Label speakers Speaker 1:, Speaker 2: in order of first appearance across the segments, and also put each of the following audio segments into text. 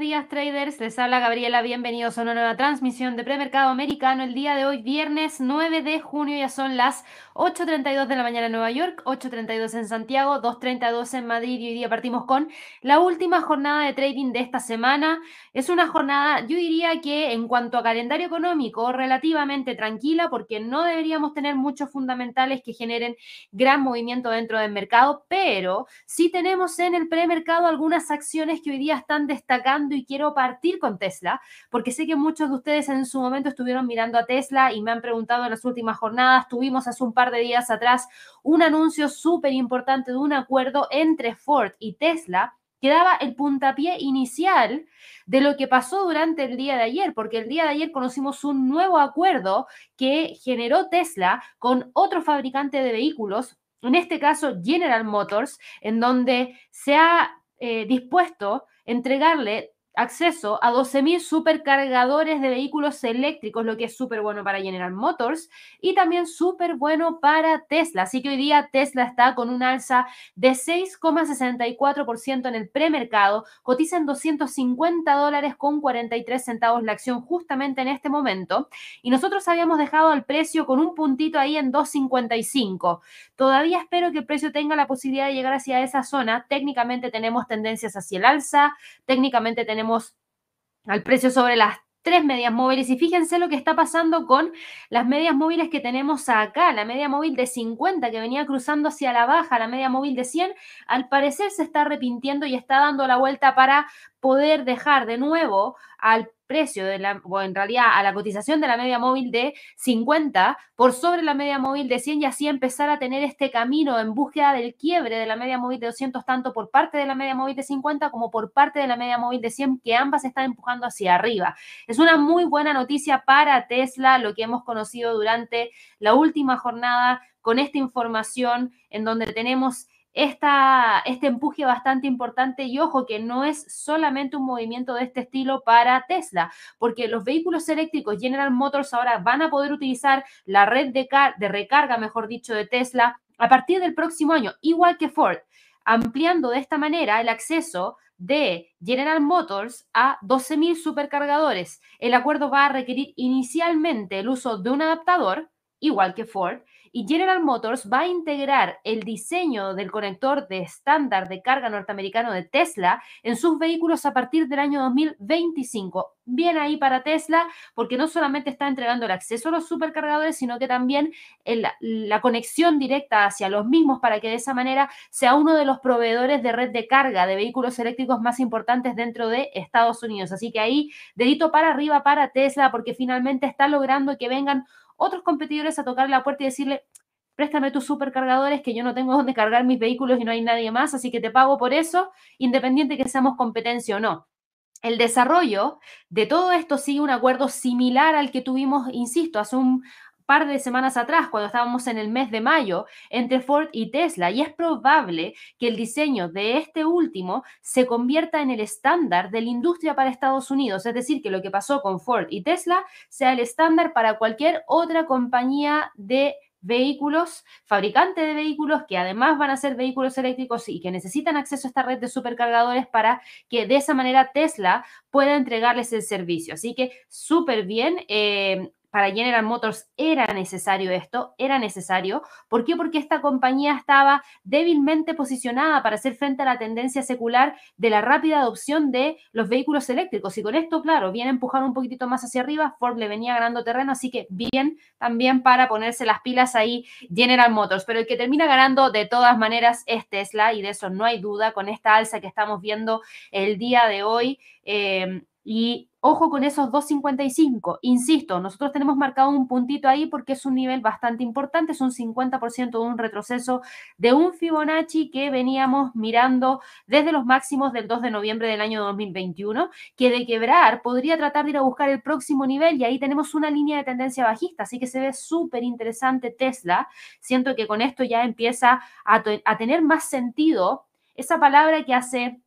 Speaker 1: Días traders, les habla Gabriela, bienvenidos a una nueva transmisión de premercado americano. El día de hoy, viernes 9 de junio, ya son las 8.32 de la mañana en Nueva York, 8.32 en Santiago, 2.32 en Madrid y hoy día partimos con la última jornada de trading de esta semana. Es una jornada, yo diría que en cuanto a calendario económico, relativamente tranquila porque no deberíamos tener muchos fundamentales que generen gran movimiento dentro del mercado, pero sí tenemos en el premercado algunas acciones que hoy día están destacadas y quiero partir con Tesla, porque sé que muchos de ustedes en su momento estuvieron mirando a Tesla y me han preguntado en las últimas jornadas. Tuvimos hace un par de días atrás un anuncio súper importante de un acuerdo entre Ford y Tesla que daba el puntapié inicial de lo que pasó durante el día de ayer, porque el día de ayer conocimos un nuevo acuerdo que generó Tesla con otro fabricante de vehículos, en este caso General Motors, en donde se ha eh, dispuesto entregarle acceso a 12.000 supercargadores de vehículos eléctricos, lo que es súper bueno para General Motors y también súper bueno para Tesla. Así que hoy día Tesla está con un alza de 6,64% en el premercado, cotiza en 250 dólares con 43 centavos la acción justamente en este momento y nosotros habíamos dejado el precio con un puntito ahí en 2,55. Todavía espero que el precio tenga la posibilidad de llegar hacia esa zona. Técnicamente tenemos tendencias hacia el alza, técnicamente tenemos al precio sobre las tres medias móviles. Y fíjense lo que está pasando con las medias móviles que tenemos acá, la media móvil de 50 que venía cruzando hacia la baja, la media móvil de 100, al parecer se está arrepintiendo y está dando la vuelta para poder dejar de nuevo al precio de la, o en realidad a la cotización de la media móvil de 50 por sobre la media móvil de 100 y así empezar a tener este camino en búsqueda del quiebre de la media móvil de 200 tanto por parte de la media móvil de 50 como por parte de la media móvil de 100 que ambas están empujando hacia arriba. Es una muy buena noticia para Tesla, lo que hemos conocido durante la última jornada con esta información en donde tenemos esta, este empuje bastante importante y ojo que no es solamente un movimiento de este estilo para Tesla, porque los vehículos eléctricos General Motors ahora van a poder utilizar la red de, de recarga, mejor dicho, de Tesla a partir del próximo año, igual que Ford, ampliando de esta manera el acceso de General Motors a 12.000 supercargadores. El acuerdo va a requerir inicialmente el uso de un adaptador, igual que Ford, y General Motors va a integrar el diseño del conector de estándar de carga norteamericano de Tesla en sus vehículos a partir del año 2025. Bien ahí para Tesla, porque no solamente está entregando el acceso a los supercargadores, sino que también la conexión directa hacia los mismos para que de esa manera sea uno de los proveedores de red de carga de vehículos eléctricos más importantes dentro de Estados Unidos. Así que ahí, dedito para arriba para Tesla, porque finalmente está logrando que vengan otros competidores a tocar la puerta y decirle, préstame tus supercargadores que yo no tengo dónde cargar mis vehículos y no hay nadie más, así que te pago por eso, independiente que seamos competencia o no. El desarrollo de todo esto sigue un acuerdo similar al que tuvimos, insisto, hace un, par de semanas atrás, cuando estábamos en el mes de mayo, entre Ford y Tesla, y es probable que el diseño de este último se convierta en el estándar de la industria para Estados Unidos, es decir, que lo que pasó con Ford y Tesla sea el estándar para cualquier otra compañía de vehículos, fabricante de vehículos que además van a ser vehículos eléctricos y que necesitan acceso a esta red de supercargadores para que de esa manera Tesla pueda entregarles el servicio. Así que súper bien. Eh, para General Motors era necesario esto, era necesario. ¿Por qué? Porque esta compañía estaba débilmente posicionada para hacer frente a la tendencia secular de la rápida adopción de los vehículos eléctricos. Y con esto, claro, viene a empujar un poquitito más hacia arriba. Ford le venía ganando terreno, así que bien también para ponerse las pilas ahí General Motors. Pero el que termina ganando de todas maneras es Tesla y de eso no hay duda con esta alza que estamos viendo el día de hoy. Eh, y Ojo con esos 2.55. Insisto, nosotros tenemos marcado un puntito ahí porque es un nivel bastante importante, es un 50% de un retroceso de un Fibonacci que veníamos mirando desde los máximos del 2 de noviembre del año 2021, que de quebrar podría tratar de ir a buscar el próximo nivel y ahí tenemos una línea de tendencia bajista, así que se ve súper interesante Tesla. Siento que con esto ya empieza a, a tener más sentido esa palabra que hace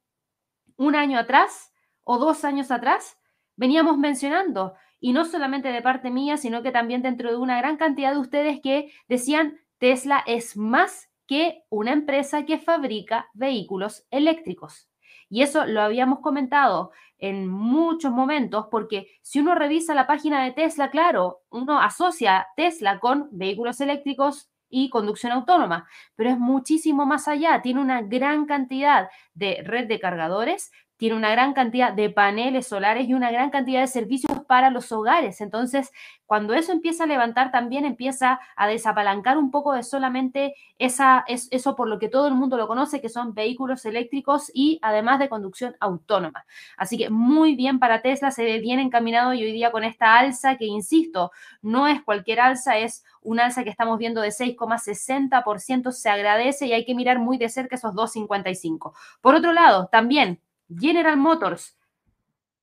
Speaker 1: un año atrás o dos años atrás veníamos mencionando, y no solamente de parte mía, sino que también dentro de una gran cantidad de ustedes que decían, Tesla es más que una empresa que fabrica vehículos eléctricos. Y eso lo habíamos comentado en muchos momentos, porque si uno revisa la página de Tesla, claro, uno asocia Tesla con vehículos eléctricos y conducción autónoma, pero es muchísimo más allá, tiene una gran cantidad de red de cargadores, tiene una gran cantidad de paneles solares y una gran cantidad de servicios para los hogares. Entonces, cuando eso empieza a levantar, también empieza a desapalancar un poco de solamente esa, eso por lo que todo el mundo lo conoce, que son vehículos eléctricos y además de conducción autónoma. Así que muy bien para Tesla, se ve bien encaminado y hoy día con esta alza que, insisto, no es cualquier alza, es un alza que estamos viendo de 6,60%, se agradece y hay que mirar muy de cerca esos 2,55. Por otro lado, también General Motors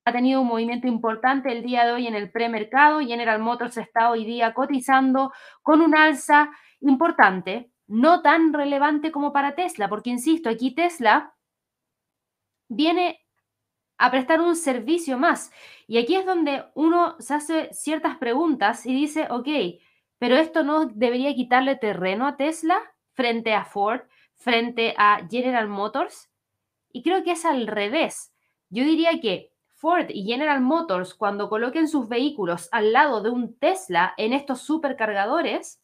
Speaker 1: ha tenido un movimiento importante el día de hoy en el premercado. General Motors está hoy día cotizando con un alza importante, no tan relevante como para Tesla, porque insisto, aquí Tesla viene a prestar un servicio más. Y aquí es donde uno se hace ciertas preguntas y dice, ok, pero esto no debería quitarle terreno a Tesla frente a Ford, frente a General Motors. Y creo que es al revés. Yo diría que Ford y General Motors, cuando coloquen sus vehículos al lado de un Tesla en estos supercargadores,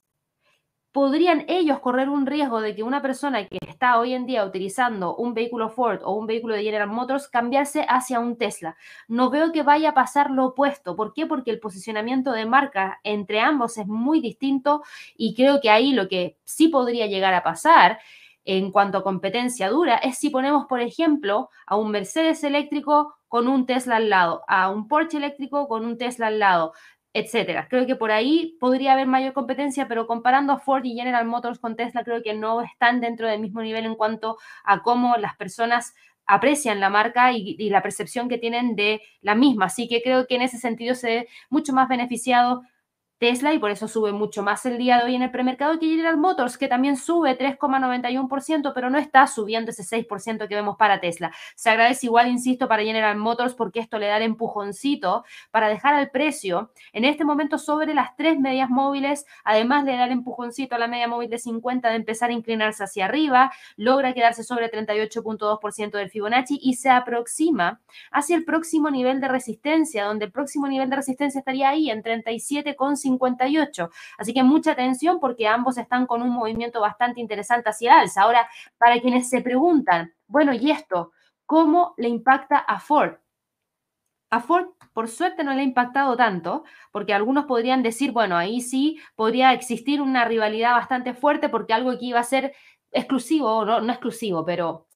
Speaker 1: podrían ellos correr un riesgo de que una persona que está hoy en día utilizando un vehículo Ford o un vehículo de General Motors cambiarse hacia un Tesla. No veo que vaya a pasar lo opuesto. ¿Por qué? Porque el posicionamiento de marca entre ambos es muy distinto y creo que ahí lo que sí podría llegar a pasar en cuanto a competencia dura es si ponemos, por ejemplo, a un Mercedes eléctrico con un Tesla al lado, a un Porsche eléctrico con un Tesla al lado, etcétera. Creo que por ahí podría haber mayor competencia, pero comparando a Ford y General Motors con Tesla, creo que no están dentro del mismo nivel en cuanto a cómo las personas aprecian la marca y, y la percepción que tienen de la misma. Así que creo que en ese sentido se ve mucho más beneficiado Tesla y por eso sube mucho más el día de hoy en el premercado que General Motors, que también sube 3,91%, pero no está subiendo ese 6% que vemos para Tesla. Se agradece igual, insisto, para General Motors porque esto le da el empujoncito para dejar al precio en este momento sobre las tres medias móviles, además de dar empujoncito a la media móvil de 50 de empezar a inclinarse hacia arriba, logra quedarse sobre 38.2% del Fibonacci y se aproxima hacia el próximo nivel de resistencia, donde el próximo nivel de resistencia estaría ahí en 37,5 58. Así que mucha atención porque ambos están con un movimiento bastante interesante hacia alza. Ahora, para quienes se preguntan, bueno, ¿y esto? ¿Cómo le impacta a Ford? A Ford, por suerte, no le ha impactado tanto, porque algunos podrían decir, bueno, ahí sí podría existir una rivalidad bastante fuerte porque algo que iba a ser exclusivo, no, no exclusivo, pero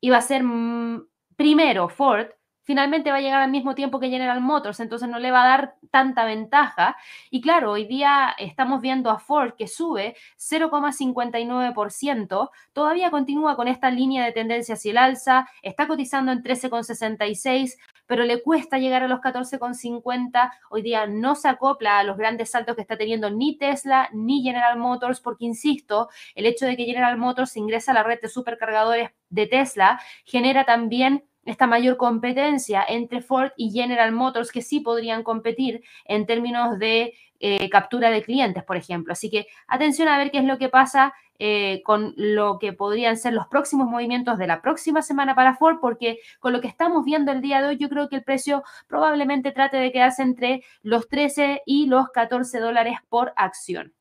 Speaker 1: iba a ser mm, primero Ford finalmente va a llegar al mismo tiempo que General Motors, entonces no le va a dar tanta ventaja. Y claro, hoy día estamos viendo a Ford que sube 0,59%, todavía continúa con esta línea de tendencia hacia el alza, está cotizando en 13,66, pero le cuesta llegar a los 14,50. Hoy día no se acopla a los grandes saltos que está teniendo ni Tesla ni General Motors, porque insisto, el hecho de que General Motors ingresa a la red de supercargadores de Tesla genera también esta mayor competencia entre Ford y General Motors que sí podrían competir en términos de eh, captura de clientes, por ejemplo. Así que atención a ver qué es lo que pasa eh, con lo que podrían ser los próximos movimientos de la próxima semana para Ford, porque con lo que estamos viendo el día de hoy, yo creo que el precio probablemente trate de quedarse entre los 13 y los 14 dólares por acción.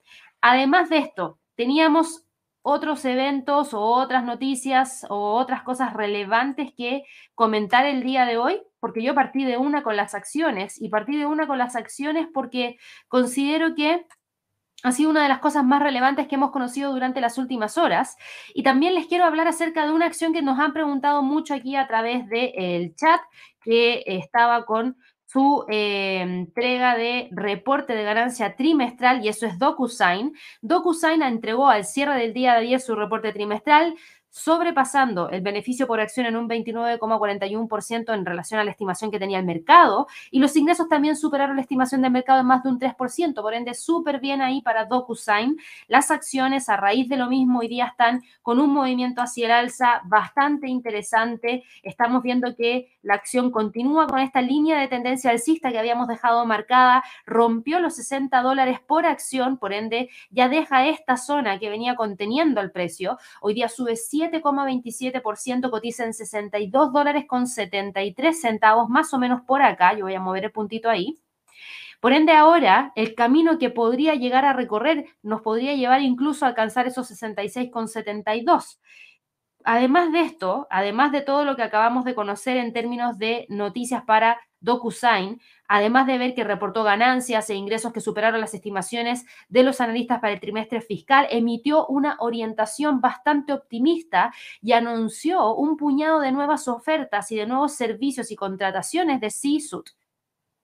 Speaker 1: Además de esto, teníamos otros eventos o otras noticias o otras cosas relevantes que comentar el día de hoy, porque yo partí de una con las acciones y partí de una con las acciones porque considero que ha sido una de las cosas más relevantes que hemos conocido durante las últimas horas. Y también les quiero hablar acerca de una acción que nos han preguntado mucho aquí a través del chat, que estaba con su eh, entrega de reporte de ganancia trimestral y eso es DocuSign. DocuSign entregó al cierre del día de ayer su reporte trimestral sobrepasando el beneficio por acción en un 29,41% en relación a la estimación que tenía el mercado y los ingresos también superaron la estimación del mercado en más de un 3%, por ende súper bien ahí para DocuSign. Las acciones a raíz de lo mismo hoy día están con un movimiento hacia el alza bastante interesante. Estamos viendo que la acción continúa con esta línea de tendencia alcista que habíamos dejado marcada, rompió los 60 dólares por acción, por ende ya deja esta zona que venía conteniendo el precio. Hoy día sube 100 7,27%, cotiza en 62 dólares con 73 centavos, más o menos por acá. Yo voy a mover el puntito ahí. Por ende, ahora el camino que podría llegar a recorrer nos podría llevar incluso a alcanzar esos 66,72. Además de esto, además de todo lo que acabamos de conocer en términos de noticias para DocuSign, además de ver que reportó ganancias e ingresos que superaron las estimaciones de los analistas para el trimestre fiscal, emitió una orientación bastante optimista y anunció un puñado de nuevas ofertas y de nuevos servicios y contrataciones de C-Suit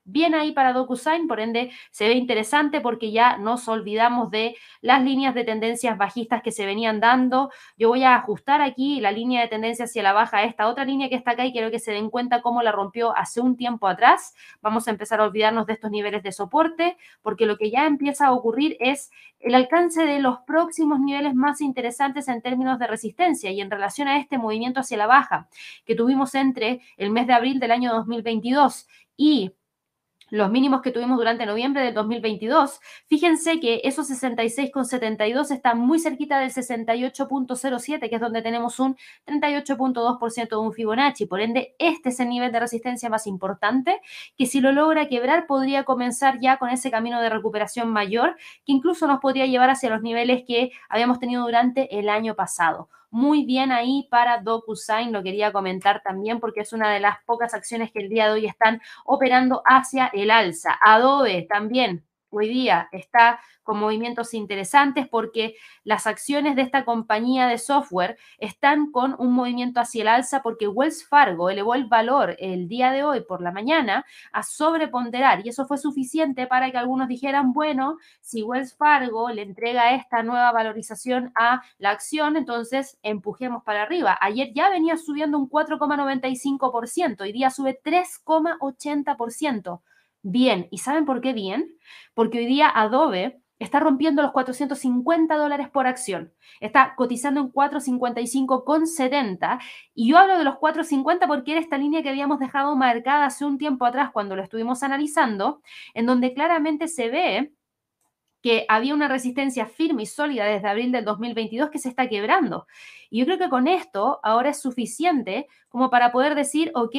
Speaker 1: bien ahí para DocuSign, por ende se ve interesante porque ya nos olvidamos de las líneas de tendencias bajistas que se venían dando. Yo voy a ajustar aquí la línea de tendencia hacia la baja, esta otra línea que está acá y quiero que se den cuenta cómo la rompió hace un tiempo atrás. Vamos a empezar a olvidarnos de estos niveles de soporte porque lo que ya empieza a ocurrir es el alcance de los próximos niveles más interesantes en términos de resistencia y en relación a este movimiento hacia la baja que tuvimos entre el mes de abril del año 2022 y los mínimos que tuvimos durante noviembre del 2022, fíjense que esos 66,72 están muy cerquita del 68.07, que es donde tenemos un 38.2% de un Fibonacci. Por ende, este es el nivel de resistencia más importante, que si lo logra quebrar podría comenzar ya con ese camino de recuperación mayor, que incluso nos podría llevar hacia los niveles que habíamos tenido durante el año pasado muy bien ahí para DocuSign, lo quería comentar también porque es una de las pocas acciones que el día de hoy están operando hacia el alza. Adobe también hoy día está con movimientos interesantes porque las acciones de esta compañía de software están con un movimiento hacia el alza porque Wells Fargo elevó el valor el día de hoy por la mañana a sobreponderar y eso fue suficiente para que algunos dijeran, bueno, si Wells Fargo le entrega esta nueva valorización a la acción, entonces empujemos para arriba. Ayer ya venía subiendo un 4,95%, hoy día sube 3,80% bien. ¿Y saben por qué bien? Porque hoy día Adobe está rompiendo los 450 dólares por acción. Está cotizando en 455,70. Y yo hablo de los 450 porque era esta línea que habíamos dejado marcada hace un tiempo atrás cuando lo estuvimos analizando, en donde claramente se ve que había una resistencia firme y sólida desde abril del 2022 que se está quebrando. Y yo creo que con esto ahora es suficiente como para poder decir, ok,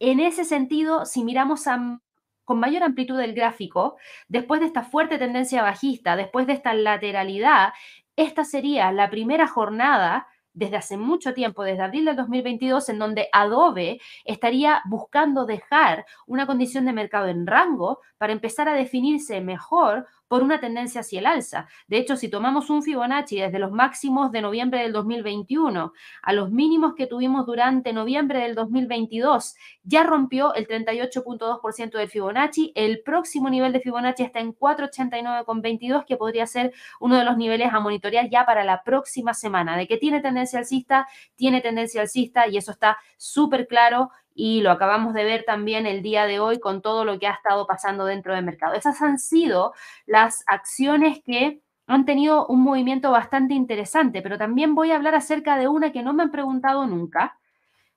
Speaker 1: en ese sentido, si miramos a con mayor amplitud del gráfico, después de esta fuerte tendencia bajista, después de esta lateralidad, esta sería la primera jornada desde hace mucho tiempo, desde abril del 2022, en donde Adobe estaría buscando dejar una condición de mercado en rango para empezar a definirse mejor por una tendencia hacia el alza. De hecho, si tomamos un Fibonacci desde los máximos de noviembre del 2021 a los mínimos que tuvimos durante noviembre del 2022, ya rompió el 38.2% del Fibonacci. El próximo nivel de Fibonacci está en 489,22, que podría ser uno de los niveles a monitorear ya para la próxima semana. De que tiene tendencia alcista, tiene tendencia alcista y eso está súper claro y lo acabamos de ver también el día de hoy con todo lo que ha estado pasando dentro del mercado. Esas han sido las acciones que han tenido un movimiento bastante interesante, pero también voy a hablar acerca de una que no me han preguntado nunca,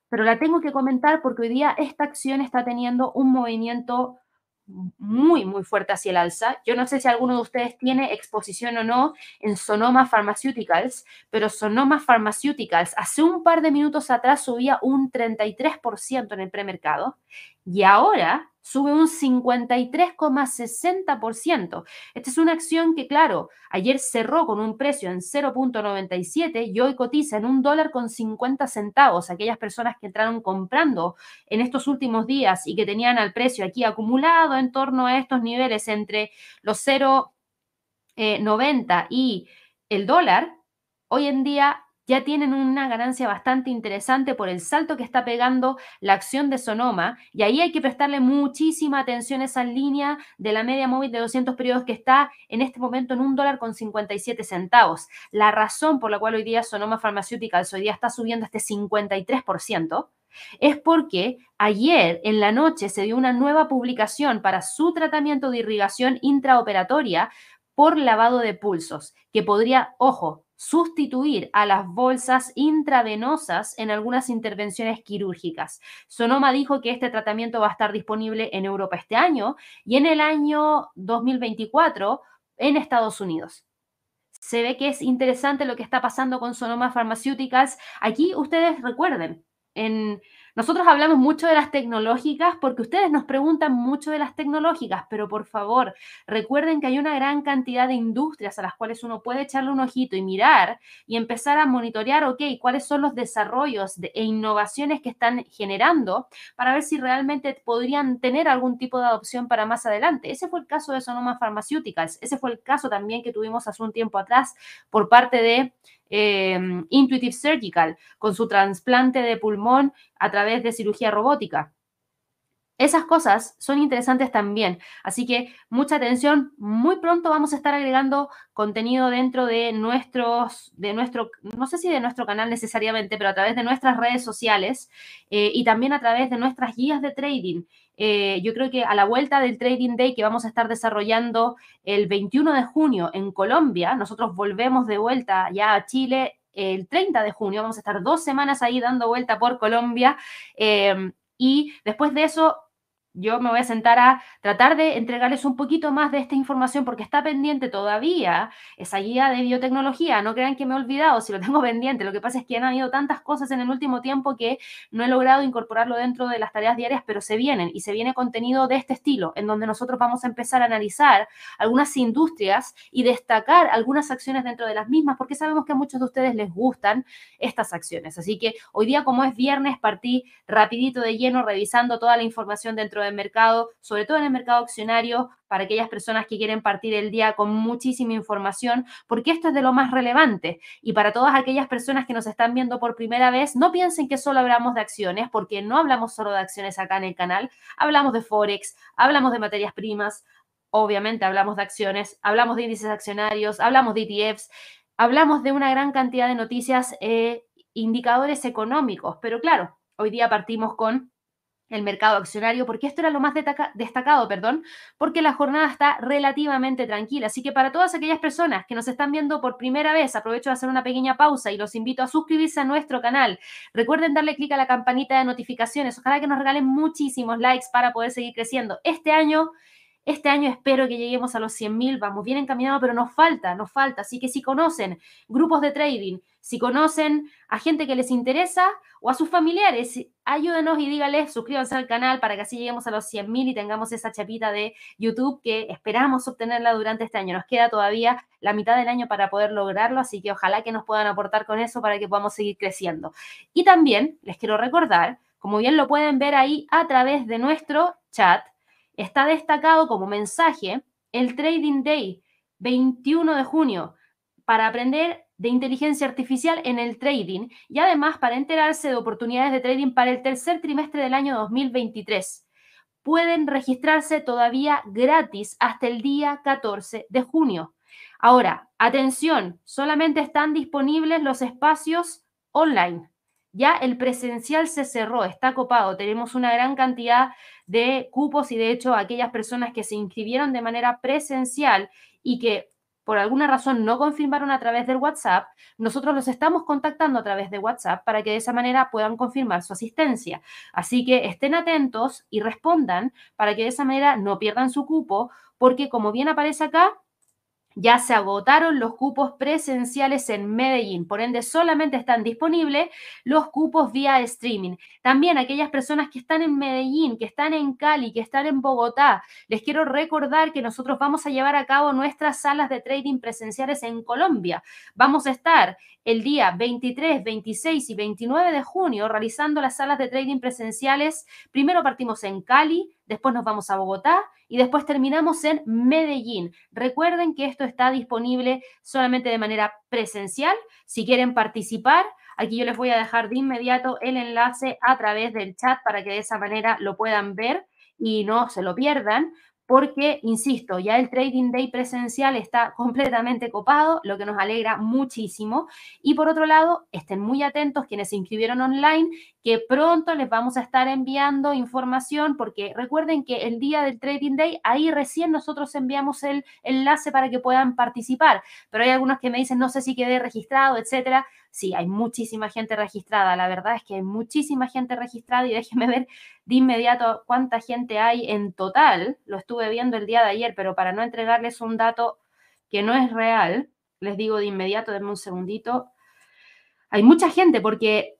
Speaker 1: pero la tengo que comentar porque hoy día esta acción está teniendo un movimiento muy, muy fuerte hacia el alza. Yo no sé si alguno de ustedes tiene exposición o no en Sonoma Pharmaceuticals, pero Sonoma Pharmaceuticals hace un par de minutos atrás subía un 33% en el premercado y ahora sube un 53,60%. Esta es una acción que, claro, ayer cerró con un precio en 0.97 y hoy cotiza en un dólar con 50 centavos. Aquellas personas que entraron comprando en estos últimos días y que tenían al precio aquí acumulado en torno a estos niveles entre los 0.90 y el dólar, hoy en día ya tienen una ganancia bastante interesante por el salto que está pegando la acción de Sonoma y ahí hay que prestarle muchísima atención a esa línea de la media móvil de 200 periodos que está en este momento en un dólar con 57 centavos. La razón por la cual hoy día Sonoma Pharmaceuticals hoy día está subiendo este 53% es porque ayer en la noche se dio una nueva publicación para su tratamiento de irrigación intraoperatoria por lavado de pulsos, que podría, ojo, sustituir a las bolsas intravenosas en algunas intervenciones quirúrgicas. Sonoma dijo que este tratamiento va a estar disponible en Europa este año y en el año 2024 en Estados Unidos. se ve que es interesante lo que está pasando con Sonoma Pharmaceuticals. Aquí ustedes recuerden, en, nosotros hablamos mucho de las tecnológicas porque ustedes nos preguntan mucho de las tecnológicas, pero por favor, recuerden que hay una gran cantidad de industrias a las cuales uno puede echarle un ojito y mirar y empezar a monitorear, ok, cuáles son los desarrollos e innovaciones que están generando para ver si realmente podrían tener algún tipo de adopción para más adelante. Ese fue el caso de Sonoma Pharmaceuticals, ese fue el caso también que tuvimos hace un tiempo atrás por parte de Em, Intuitive Surgical con su trasplante de pulmón a través de cirugía robótica. Esas cosas son interesantes también, así que mucha atención. Muy pronto vamos a estar agregando contenido dentro de nuestros, de nuestro, no sé si de nuestro canal necesariamente, pero a través de nuestras redes sociales eh, y también a través de nuestras guías de trading. Eh, yo creo que a la vuelta del Trading Day que vamos a estar desarrollando el 21 de junio en Colombia, nosotros volvemos de vuelta ya a Chile el 30 de junio, vamos a estar dos semanas ahí dando vuelta por Colombia. Eh, y después de eso yo me voy a sentar a tratar de entregarles un poquito más de esta información porque está pendiente todavía esa guía de biotecnología. No crean que me he olvidado si lo tengo pendiente. Lo que pasa es que han habido tantas cosas en el último tiempo que no he logrado incorporarlo dentro de las tareas diarias, pero se vienen y se viene contenido de este estilo, en donde nosotros vamos a empezar a analizar algunas industrias y destacar algunas acciones dentro de las mismas, porque sabemos que a muchos de ustedes les gustan estas acciones. Así que hoy día, como es viernes, partí rapidito de lleno revisando toda la información dentro de mercado, sobre todo en el mercado accionario, para aquellas personas que quieren partir el día con muchísima información, porque esto es de lo más relevante. Y para todas aquellas personas que nos están viendo por primera vez, no piensen que solo hablamos de acciones, porque no hablamos solo de acciones acá en el canal, hablamos de Forex, hablamos de materias primas, obviamente hablamos de acciones, hablamos de índices accionarios, hablamos de ETFs, hablamos de una gran cantidad de noticias, e indicadores económicos, pero claro, hoy día partimos con el mercado accionario, porque esto era lo más destacado, perdón, porque la jornada está relativamente tranquila. Así que para todas aquellas personas que nos están viendo por primera vez, aprovecho de hacer una pequeña pausa y los invito a suscribirse a nuestro canal. Recuerden darle clic a la campanita de notificaciones. Ojalá que nos regalen muchísimos likes para poder seguir creciendo. Este año este año espero que lleguemos a los 100.000, vamos bien encaminados, pero nos falta, nos falta. Así que si conocen grupos de trading, si conocen a gente que les interesa o a sus familiares, ayúdenos y díganles, suscríbanse al canal para que así lleguemos a los 100.000 y tengamos esa chapita de YouTube que esperamos obtenerla durante este año. Nos queda todavía la mitad del año para poder lograrlo, así que ojalá que nos puedan aportar con eso para que podamos seguir creciendo. Y también les quiero recordar, como bien lo pueden ver ahí a través de nuestro chat, está destacado como mensaje el Trading Day 21 de junio para aprender de inteligencia artificial en el trading y además para enterarse de oportunidades de trading para el tercer trimestre del año 2023. Pueden registrarse todavía gratis hasta el día 14 de junio. Ahora, atención, solamente están disponibles los espacios online. Ya el presencial se cerró, está copado. Tenemos una gran cantidad de cupos y de hecho aquellas personas que se inscribieron de manera presencial y que por alguna razón no confirmaron a través del WhatsApp, nosotros los estamos contactando a través de WhatsApp para que de esa manera puedan confirmar su asistencia. Así que estén atentos y respondan para que de esa manera no pierdan su cupo, porque como bien aparece acá, ya se agotaron los cupos presenciales en Medellín, por ende solamente están disponibles los cupos vía streaming. También aquellas personas que están en Medellín, que están en Cali, que están en Bogotá, les quiero recordar que nosotros vamos a llevar a cabo nuestras salas de trading presenciales en Colombia. Vamos a estar el día 23, 26 y 29 de junio realizando las salas de trading presenciales. Primero partimos en Cali, después nos vamos a Bogotá y después terminamos en Medellín. Recuerden que esto está disponible solamente de manera presencial. Si quieren participar, aquí yo les voy a dejar de inmediato el enlace a través del chat para que de esa manera lo puedan ver y no se lo pierdan porque, insisto, ya el Trading Day presencial está completamente copado, lo que nos alegra muchísimo. Y por otro lado, estén muy atentos quienes se inscribieron online, que pronto les vamos a estar enviando información, porque recuerden que el día del Trading Day, ahí recién nosotros enviamos el enlace para que puedan participar. Pero hay algunos que me dicen, no sé si quedé registrado, etcétera. Sí, hay muchísima gente registrada. La verdad es que hay muchísima gente registrada y déjenme ver de inmediato cuánta gente hay en total. Lo estuve viendo el día de ayer, pero para no entregarles un dato que no es real, les digo de inmediato, denme un segundito. Hay mucha gente porque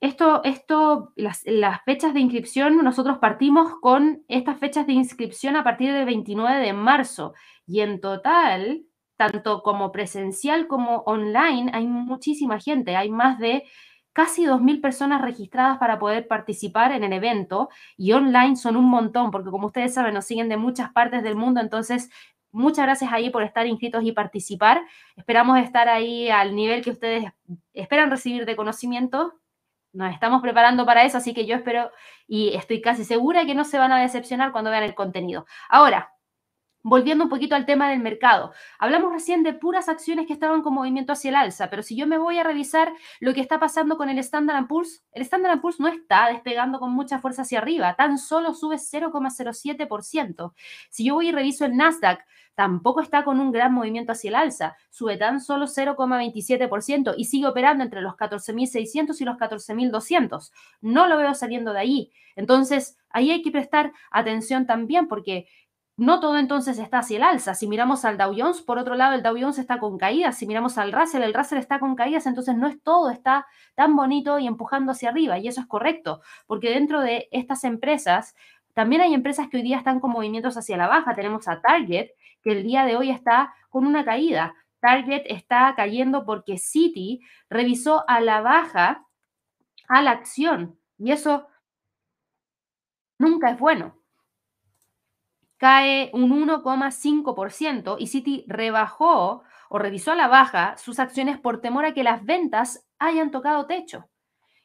Speaker 1: esto, esto las, las, fechas de inscripción, nosotros partimos con estas fechas de inscripción a partir del 29 de marzo y en total, tanto como presencial como online, hay muchísima gente, hay más de casi 2.000 personas registradas para poder participar en el evento y online son un montón, porque como ustedes saben, nos siguen de muchas partes del mundo, entonces muchas gracias ahí por estar inscritos y participar. Esperamos estar ahí al nivel que ustedes esperan recibir de conocimiento. Nos estamos preparando para eso, así que yo espero y estoy casi segura que no se van a decepcionar cuando vean el contenido. Ahora, Volviendo un poquito al tema del mercado, hablamos recién de puras acciones que estaban con movimiento hacia el alza, pero si yo me voy a revisar lo que está pasando con el Standard Poor's, el Standard Poor's no está despegando con mucha fuerza hacia arriba, tan solo sube 0,07%. Si yo voy y reviso el Nasdaq, tampoco está con un gran movimiento hacia el alza, sube tan solo 0,27% y sigue operando entre los 14.600 y los 14.200. No lo veo saliendo de ahí. Entonces, ahí hay que prestar atención también porque no todo entonces está hacia el alza. Si miramos al Dow Jones, por otro lado, el Dow Jones está con caídas. Si miramos al Russell, el Russell está con caídas. Entonces no es todo, está tan bonito y empujando hacia arriba. Y eso es correcto, porque dentro de estas empresas, también hay empresas que hoy día están con movimientos hacia la baja. Tenemos a Target, que el día de hoy está con una caída. Target está cayendo porque Citi revisó a la baja a la acción. Y eso nunca es bueno cae un 1,5% y Citi rebajó o revisó a la baja sus acciones por temor a que las ventas hayan tocado techo.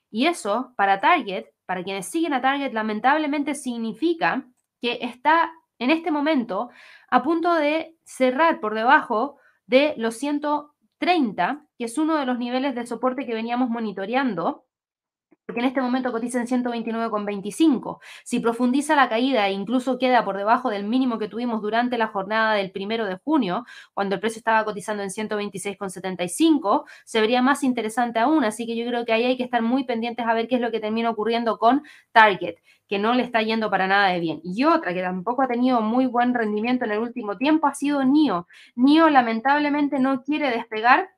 Speaker 1: Y eso para Target, para quienes siguen a Target, lamentablemente significa que está en este momento a punto de cerrar por debajo de los 130, que es uno de los niveles de soporte que veníamos monitoreando porque en este momento cotiza en 129,25. Si profundiza la caída e incluso queda por debajo del mínimo que tuvimos durante la jornada del primero de junio, cuando el precio estaba cotizando en 126,75, se vería más interesante aún. Así que yo creo que ahí hay que estar muy pendientes a ver qué es lo que termina ocurriendo con Target, que no le está yendo para nada de bien. Y otra que tampoco ha tenido muy buen rendimiento en el último tiempo ha sido NIO. NIO lamentablemente no quiere despegar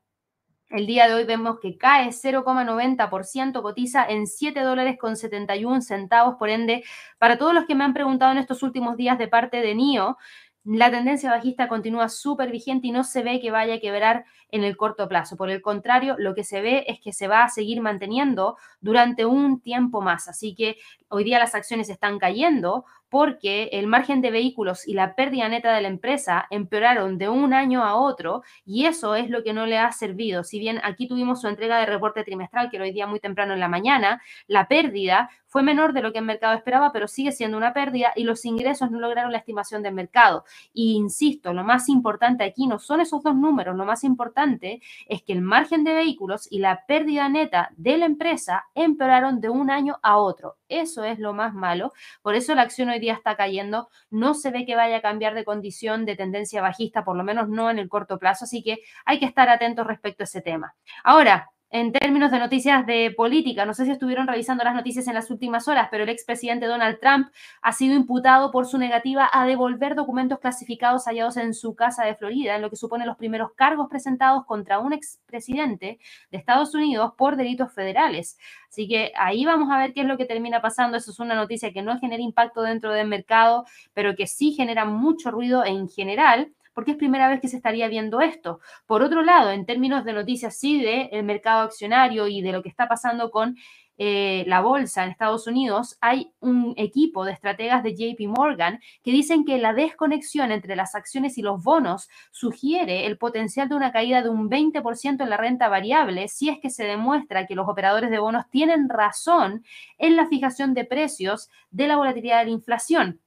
Speaker 1: el día de hoy vemos que cae 0,90%, cotiza en 7 dólares con 71 centavos. Por ende, para todos los que me han preguntado en estos últimos días de parte de NIO, la tendencia bajista continúa súper vigente y no se ve que vaya a quebrar en el corto plazo. Por el contrario, lo que se ve es que se va a seguir manteniendo durante un tiempo más. Así que hoy día las acciones están cayendo porque el margen de vehículos y la pérdida neta de la empresa empeoraron de un año a otro y eso es lo que no le ha servido. Si bien aquí tuvimos su entrega de reporte trimestral, que hoy día muy temprano en la mañana, la pérdida fue menor de lo que el mercado esperaba, pero sigue siendo una pérdida y los ingresos no lograron la estimación del mercado. Y insisto, lo más importante aquí no son esos dos números, lo más importante es que el margen de vehículos y la pérdida neta de la empresa empeoraron de un año a otro. Eso es lo más malo. Por eso la acción hoy día está cayendo. No se ve que vaya a cambiar de condición de tendencia bajista, por lo menos no en el corto plazo. Así que hay que estar atentos respecto a ese tema. Ahora, en términos de noticias de política, no sé si estuvieron revisando las noticias en las últimas horas, pero el expresidente Donald Trump ha sido imputado por su negativa a devolver documentos clasificados hallados en su casa de Florida, en lo que supone los primeros cargos presentados contra un expresidente de Estados Unidos por delitos federales. Así que ahí vamos a ver qué es lo que termina pasando. Eso es una noticia que no genera impacto dentro del mercado, pero que sí genera mucho ruido en general porque es primera vez que se estaría viendo esto. Por otro lado, en términos de noticias sí del mercado accionario y de lo que está pasando con eh, la bolsa en Estados Unidos, hay un equipo de estrategas de JP Morgan que dicen que la desconexión entre las acciones y los bonos sugiere el potencial de una caída de un 20% en la renta variable si es que se demuestra que los operadores de bonos tienen razón en la fijación de precios de la volatilidad de la inflación.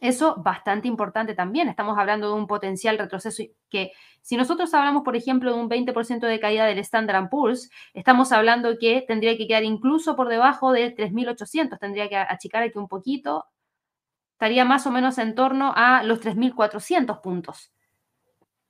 Speaker 1: Eso bastante importante también. Estamos hablando de un potencial retroceso que si nosotros hablamos, por ejemplo, de un 20% de caída del Standard Poor's, estamos hablando que tendría que quedar incluso por debajo de 3.800, tendría que achicar aquí un poquito, estaría más o menos en torno a los 3.400 puntos.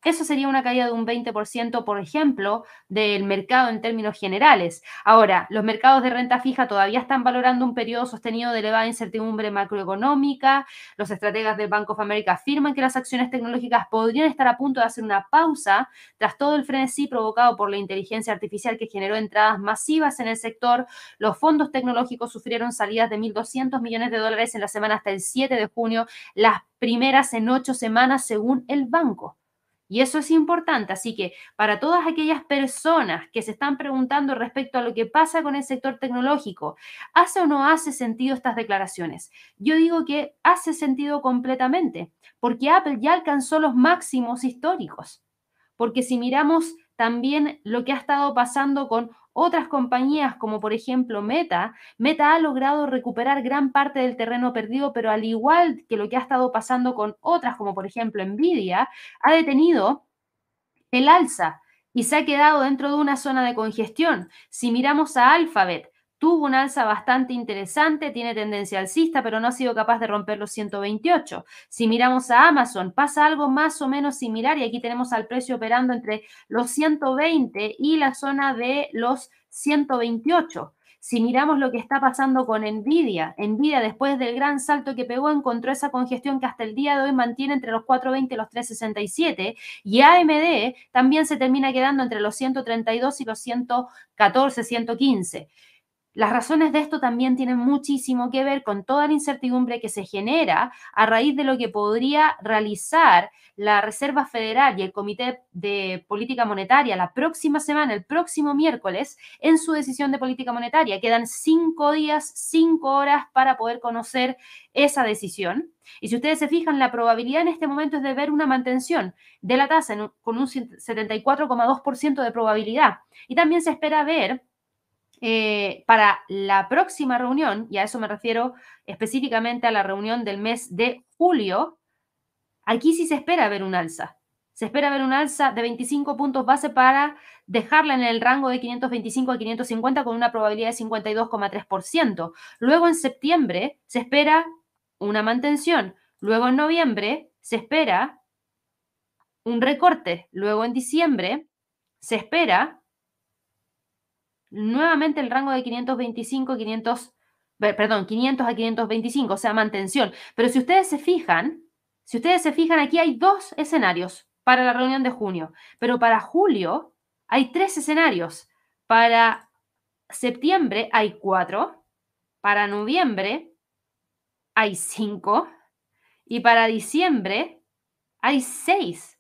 Speaker 1: Eso sería una caída de un 20%, por ejemplo, del mercado en términos generales. Ahora, los mercados de renta fija todavía están valorando un periodo sostenido de elevada incertidumbre macroeconómica. Los estrategas del Bank of America afirman que las acciones tecnológicas podrían estar a punto de hacer una pausa tras todo el frenesí provocado por la inteligencia artificial que generó entradas masivas en el sector. Los fondos tecnológicos sufrieron salidas de 1.200 millones de dólares en la semana hasta el 7 de junio, las primeras en ocho semanas según el banco. Y eso es importante. Así que para todas aquellas personas que se están preguntando respecto a lo que pasa con el sector tecnológico, ¿hace o no hace sentido estas declaraciones? Yo digo que hace sentido completamente, porque Apple ya alcanzó los máximos históricos. Porque si miramos también lo que ha estado pasando con otras compañías, como por ejemplo Meta, Meta ha logrado recuperar gran parte del terreno perdido, pero al igual que lo que ha estado pasando con otras, como por ejemplo Nvidia, ha detenido el alza y se ha quedado dentro de una zona de congestión. Si miramos a Alphabet, tuvo un alza bastante interesante, tiene tendencia alcista, pero no ha sido capaz de romper los 128. Si miramos a Amazon, pasa algo más o menos similar y aquí tenemos al precio operando entre los 120 y la zona de los 128. Si miramos lo que está pasando con Nvidia, Nvidia después del gran salto que pegó encontró esa congestión que hasta el día de hoy mantiene entre los 420 y los 367 y AMD también se termina quedando entre los 132 y los 114, 115. Las razones de esto también tienen muchísimo que ver con toda la incertidumbre que se genera a raíz de lo que podría realizar la Reserva Federal y el Comité de Política Monetaria la próxima semana, el próximo miércoles, en su decisión de política monetaria. Quedan cinco días, cinco horas para poder conocer esa decisión. Y si ustedes se fijan, la probabilidad en este momento es de ver una mantención de la tasa con un 74,2% de probabilidad. Y también se espera ver eh, para la próxima reunión, y a eso me refiero específicamente a la reunión del mes de julio, aquí sí se espera ver un alza. Se espera ver un alza de 25 puntos base para dejarla en el rango de 525 a 550 con una probabilidad de 52,3%. Luego en septiembre se espera una mantención. Luego en noviembre se espera un recorte. Luego en diciembre se espera nuevamente el rango de 525, 500, perdón, 500 a 525, o sea, mantención. Pero si ustedes se fijan, si ustedes se fijan, aquí hay dos escenarios para la reunión de junio, pero para julio hay tres escenarios. Para septiembre hay cuatro, para noviembre hay cinco y para diciembre hay seis.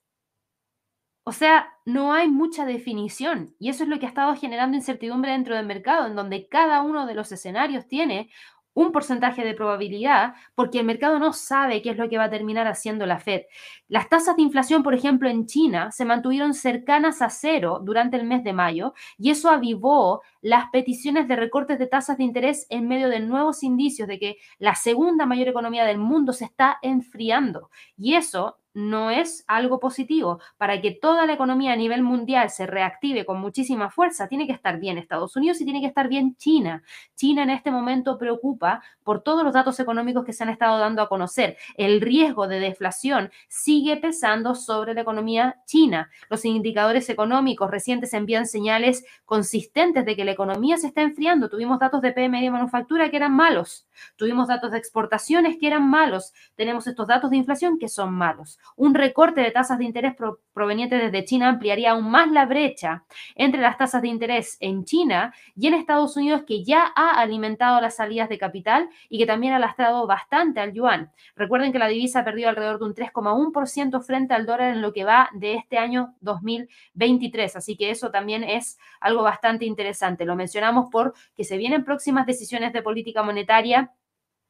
Speaker 1: O sea, no hay mucha definición y eso es lo que ha estado generando incertidumbre dentro del mercado, en donde cada uno de los escenarios tiene un porcentaje de probabilidad porque el mercado no sabe qué es lo que va a terminar haciendo la Fed. Las tasas de inflación, por ejemplo, en China se mantuvieron cercanas a cero durante el mes de mayo y eso avivó las peticiones de recortes de tasas de interés en medio de nuevos indicios de que la segunda mayor economía del mundo se está enfriando. Y eso no es algo positivo. Para que toda la economía a nivel mundial se reactive con muchísima fuerza, tiene que estar bien Estados Unidos y tiene que estar bien China. China en este momento preocupa por todos los datos económicos que se han estado dando a conocer. El riesgo de deflación sigue pesando sobre la economía china. Los indicadores económicos recientes envían señales consistentes de que la economía se está enfriando. Tuvimos datos de PMI de manufactura que eran malos. Tuvimos datos de exportaciones que eran malos. Tenemos estos datos de inflación que son malos. Un recorte de tasas de interés proveniente desde China ampliaría aún más la brecha entre las tasas de interés en China y en Estados Unidos, que ya ha alimentado las salidas de capital y que también ha lastrado bastante al yuan. Recuerden que la divisa ha perdido alrededor de un 3,1% frente al dólar en lo que va de este año 2023. Así que eso también es algo bastante interesante. Lo mencionamos porque se vienen próximas decisiones de política monetaria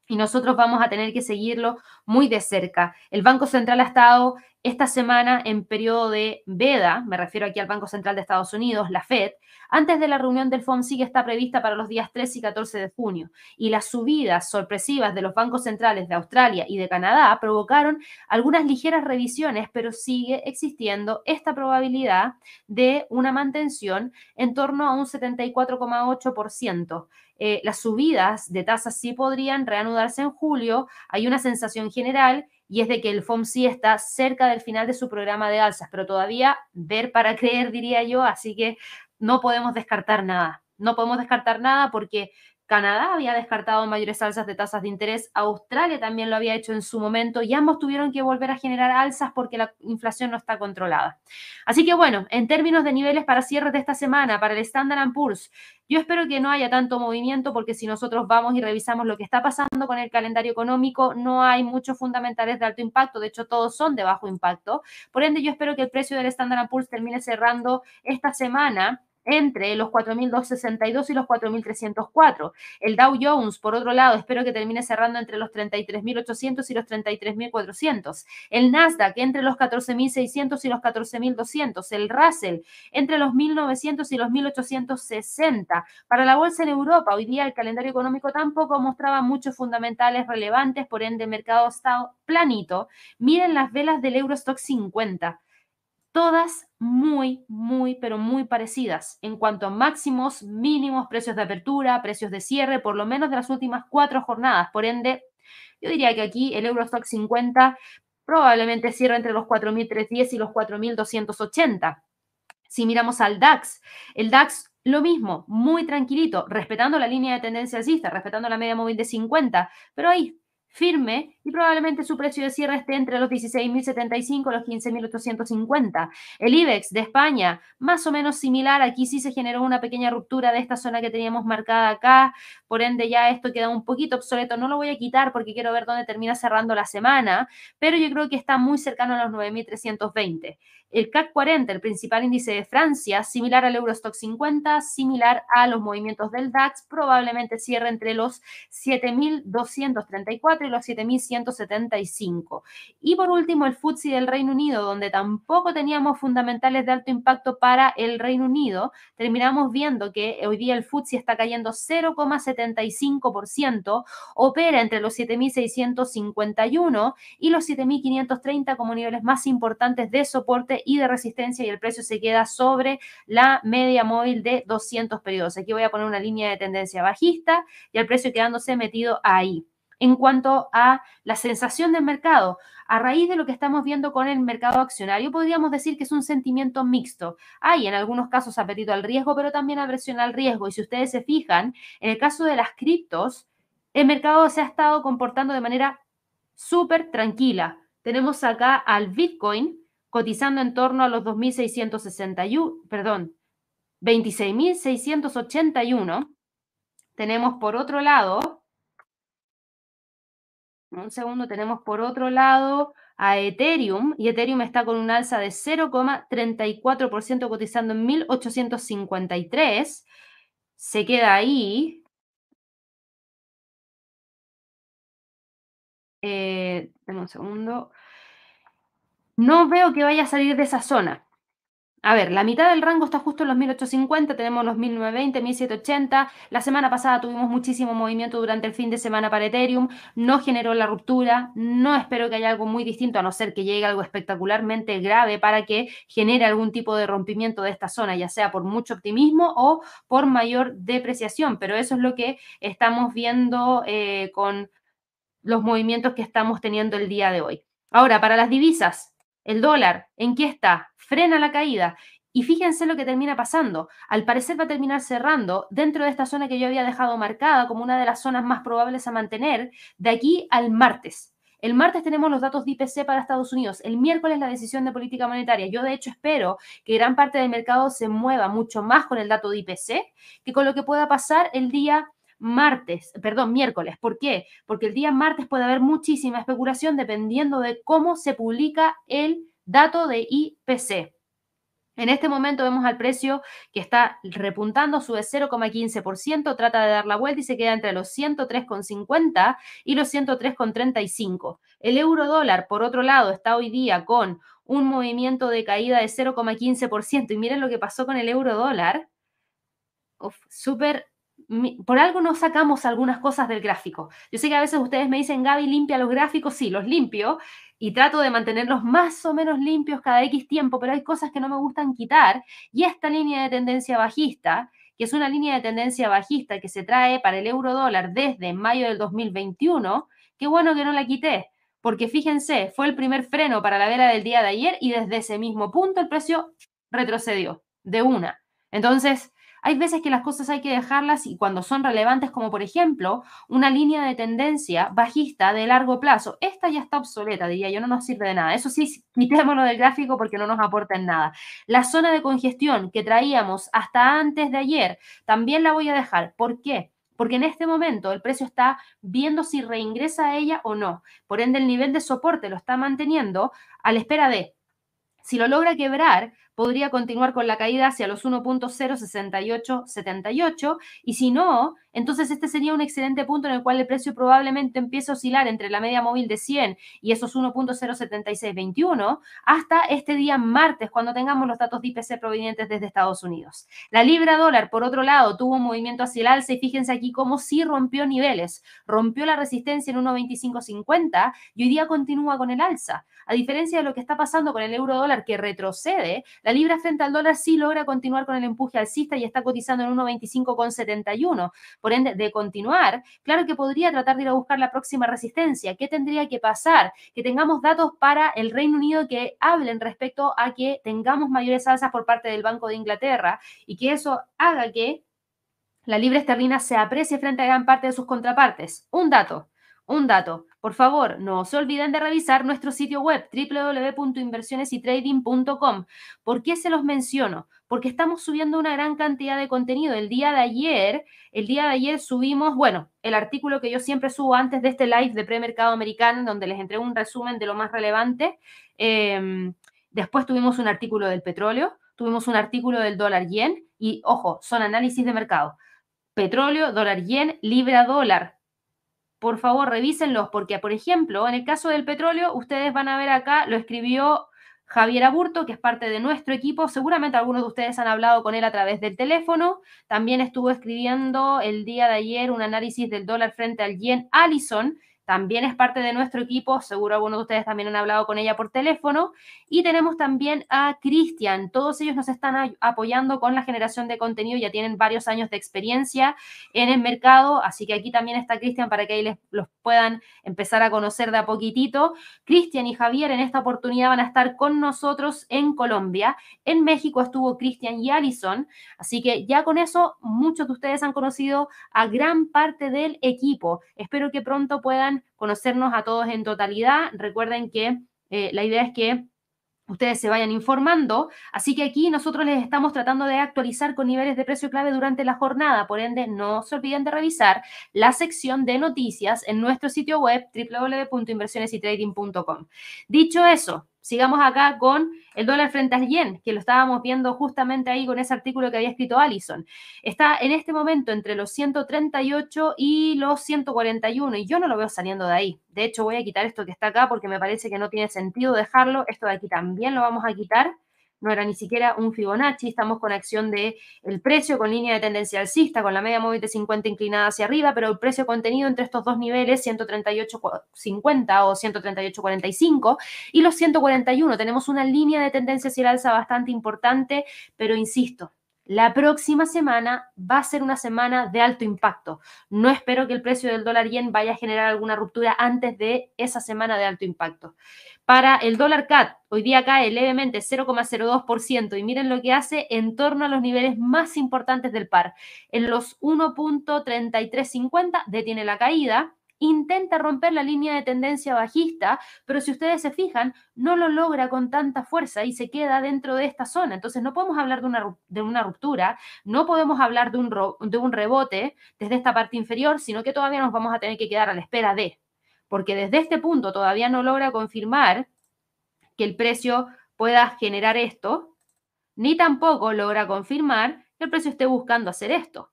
Speaker 1: y nosotros vamos a tener que seguirlo muy de cerca. El Banco Central ha estado esta semana en periodo de veda, me refiero aquí al Banco Central de Estados Unidos, la Fed, antes de la reunión del FOMC que está prevista para los días 13 y 14 de junio. Y las subidas sorpresivas de los bancos centrales de Australia y de Canadá provocaron algunas ligeras revisiones, pero sigue existiendo esta probabilidad de una mantención en torno a un 74,8%. eh, las subidas de tasas sí podrían reanudarse en julio. Hay una sensación general y es de que el FOMC está cerca del final de su programa de alzas, pero todavía ver para creer, diría yo, así que no podemos descartar nada. No podemos descartar nada porque Canadá había descartado mayores alzas de tasas de interés, Australia también lo había hecho en su momento y ambos tuvieron que volver a generar alzas porque la inflación no está controlada. Así que bueno, en términos de niveles para cierres de esta semana, para el Standard Poor's, yo espero que no haya tanto movimiento porque si nosotros vamos y revisamos lo que está pasando con el calendario económico, no hay muchos fundamentales de alto impacto, de hecho todos son de bajo impacto. Por ende, yo espero que el precio del Standard Poor's termine cerrando esta semana entre los 4.262 y los 4.304. El Dow Jones, por otro lado, espero que termine cerrando entre los 33.800 y los 33.400. El Nasdaq entre los 14.600 y los 14.200. El Russell entre los 1.900 y los 1.860. Para la bolsa en Europa, hoy día el calendario económico tampoco mostraba muchos fundamentales relevantes, por ende el mercado está planito. Miren las velas del Eurostock 50 todas muy, muy, pero muy parecidas en cuanto a máximos, mínimos, precios de apertura, precios de cierre, por lo menos de las últimas cuatro jornadas. Por ende, yo diría que aquí el Eurostock 50 probablemente cierra entre los 4.310 y los 4.280. Si miramos al DAX, el DAX lo mismo, muy tranquilito, respetando la línea de tendencia alcista, respetando la media móvil de 50, pero ahí firme y probablemente su precio de cierre esté entre los 16.075 y los 15.850. El IBEX de España, más o menos similar, aquí sí se generó una pequeña ruptura de esta zona que teníamos marcada acá, por ende ya esto queda un poquito obsoleto, no lo voy a quitar porque quiero ver dónde termina cerrando la semana, pero yo creo que está muy cercano a los 9.320. El CAC 40, el principal índice de Francia, similar al Eurostock 50, similar a los movimientos del DAX, probablemente cierre entre los 7.234 y los 7.175. Y por último, el FTSE del Reino Unido, donde tampoco teníamos fundamentales de alto impacto para el Reino Unido, terminamos viendo que hoy día el FTSE está cayendo 0,75%, opera entre los 7.651 y los 7.530 como niveles más importantes de y de resistencia y el precio se queda sobre la media móvil de 200 periodos. Aquí voy a poner una línea de tendencia bajista y el precio quedándose metido ahí. En cuanto a la sensación del mercado, a raíz de lo que estamos viendo con el mercado accionario, podríamos decir que es un sentimiento mixto. Hay en algunos casos apetito al riesgo, pero también aversión al riesgo. Y si ustedes se fijan, en el caso de las criptos, el mercado se ha estado comportando de manera súper tranquila. Tenemos acá al Bitcoin cotizando en torno a los 2.661, perdón, 26.681. Tenemos por otro lado, un segundo, tenemos por otro lado a Ethereum y Ethereum está con un alza de 0,34% cotizando en 1.853. Se queda ahí. Eh, un segundo. No veo que vaya a salir de esa zona. A ver, la mitad del rango está justo en los 1850, tenemos los 1920, 1780. La semana pasada tuvimos muchísimo movimiento durante el fin de semana para Ethereum, no generó la ruptura, no espero que haya algo muy distinto, a no ser que llegue algo espectacularmente grave para que genere algún tipo de rompimiento de esta zona, ya sea por mucho optimismo o por mayor depreciación, pero eso es lo que estamos viendo eh, con los movimientos que estamos teniendo el día de hoy. Ahora, para las divisas, el dólar, ¿en qué está? Frena la caída. Y fíjense lo que termina pasando. Al parecer va a terminar cerrando dentro de esta zona que yo había dejado marcada como una de las zonas más probables a mantener de aquí al martes. El martes tenemos los datos de IPC para Estados Unidos. El miércoles la decisión de política monetaria. Yo de hecho espero que gran parte del mercado se mueva mucho más con el dato de IPC que con lo que pueda pasar el día martes, perdón, miércoles. ¿Por qué? Porque el día martes puede haber muchísima especulación dependiendo de cómo se publica el dato de IPC. En este momento vemos al precio que está repuntando, sube 0,15%, trata de dar la vuelta y se queda entre los 103,50 y los 103,35. El euro dólar, por otro lado, está hoy día con un movimiento de caída de 0,15%. Y miren lo que pasó con el euro dólar. Súper por algo no sacamos algunas cosas del gráfico. Yo sé que a veces ustedes me dicen, Gaby, limpia los gráficos. Sí, los limpio y trato de mantenerlos más o menos limpios cada X tiempo, pero hay cosas que no me gustan quitar. Y esta línea de tendencia bajista, que es una línea de tendencia bajista que se trae para el euro dólar desde mayo del 2021, qué bueno que no la quité, porque fíjense, fue el primer freno para la vela del día de ayer y desde ese mismo punto el precio retrocedió de una. Entonces, hay veces que las cosas hay que dejarlas y cuando son relevantes, como por ejemplo una línea de tendencia bajista de largo plazo, esta ya está obsoleta, diría yo, no nos sirve de nada. Eso sí, quitémoslo del gráfico porque no nos aporta en nada. La zona de congestión que traíamos hasta antes de ayer, también la voy a dejar. ¿Por qué? porque en este momento el precio está viendo si reingresa a ella o no. Por ende, el nivel de soporte lo está manteniendo a la espera de, si lo logra quebrar, podría continuar con la caída hacia los 1.06878 y si no, entonces este sería un excelente punto en el cual el precio probablemente empiece a oscilar entre la media móvil de 100 y esos 1.07621 hasta este día martes cuando tengamos los datos de IPC provenientes desde Estados Unidos. La libra dólar, por otro lado, tuvo un movimiento hacia el alza y fíjense aquí cómo sí rompió niveles, rompió la resistencia en 1.2550 y hoy día continúa con el alza. A diferencia de lo que está pasando con el euro dólar que retrocede, la libra frente al dólar sí logra continuar con el empuje alcista y está cotizando en 1.25,71. Por ende, de continuar, claro que podría tratar de ir a buscar la próxima resistencia. ¿Qué tendría que pasar? Que tengamos datos para el Reino Unido que hablen respecto a que tengamos mayores alzas por parte del Banco de Inglaterra y que eso haga que la libra esterlina se aprecie frente a gran parte de sus contrapartes. Un dato. Un dato, por favor, no se olviden de revisar nuestro sitio web www.inversionesytrading.com. ¿Por qué se los menciono? Porque estamos subiendo una gran cantidad de contenido. El día de ayer, el día de ayer subimos, bueno, el artículo que yo siempre subo antes de este live de premercado americano, donde les entrego un resumen de lo más relevante. Em, después tuvimos un artículo del petróleo, tuvimos un artículo del dólar yen y, ojo, son análisis de mercado. Petróleo, dólar yen, libra dólar, por favor revísenlos, porque por ejemplo, en el caso del petróleo, ustedes van a ver acá, lo escribió Javier Aburto, que es parte de nuestro equipo. Seguramente algunos de ustedes han hablado con él a través del teléfono. También estuvo escribiendo el día de ayer un análisis del dólar frente al yen Allison, también es parte de nuestro equipo, seguro algunos de ustedes también han hablado con ella por teléfono. Y tenemos también a Cristian, todos ellos nos están apoyando con la generación de contenido, ya tienen varios años de experiencia en el mercado, así que aquí también está Cristian para que ahí les, los puedan empezar a conocer de a poquitito. Cristian y Javier en esta oportunidad van a estar con nosotros en Colombia. En México estuvo Cristian y Alison, así que ya con eso muchos de ustedes han conocido a gran parte del equipo. Espero que pronto puedan conocernos a todos en totalidad. Recuerden que eh, la idea es que ustedes se vayan informando. Así que aquí nosotros les estamos tratando de actualizar con niveles de precio clave durante la jornada. Por ende, no se olviden de revisar la sección de noticias en nuestro sitio web www.inversionesytrading.com. Dicho eso, sigamos acá con el dólar frente al yen, que lo estábamos viendo justamente ahí con ese artículo que había escrito Allison. Está en este momento entre los 138 y los 141 y yo no lo veo saliendo de ahí. De hecho, voy a quitar esto que está acá porque me parece que no tiene sentido dejarlo. Esto de aquí también lo vamos a quitar no era ni siquiera un Fibonacci, estamos con acción de el precio con línea de tendencia alcista, con la media móvil de 50 inclinada hacia arriba, pero el precio contenido entre estos dos niveles, 138.50 o 138.45 y los 141, tenemos una línea de tendencia hacia el alza bastante importante, pero insisto, la próxima semana va a ser una semana de alto impacto. No espero que el precio del dólar yen vaya a generar alguna ruptura antes de esa semana de alto impacto. Para el dólar CAT, hoy día cae levemente 0,02% y miren lo que hace en torno a los niveles más importantes del par. En los 1.3350 detiene la caída intenta romper la línea de tendencia bajista, pero si ustedes se fijan, no lo logra con tanta fuerza y se queda dentro de esta zona. Entonces no podemos hablar de una, ruptura, no podemos hablar de un rebote desde esta parte inferior, sino que todavía nos vamos a tener que quedar a la espera de, porque desde este punto todavía no logra confirmar que el precio pueda generar esto, ni tampoco logra confirmar que el precio esté buscando hacer esto.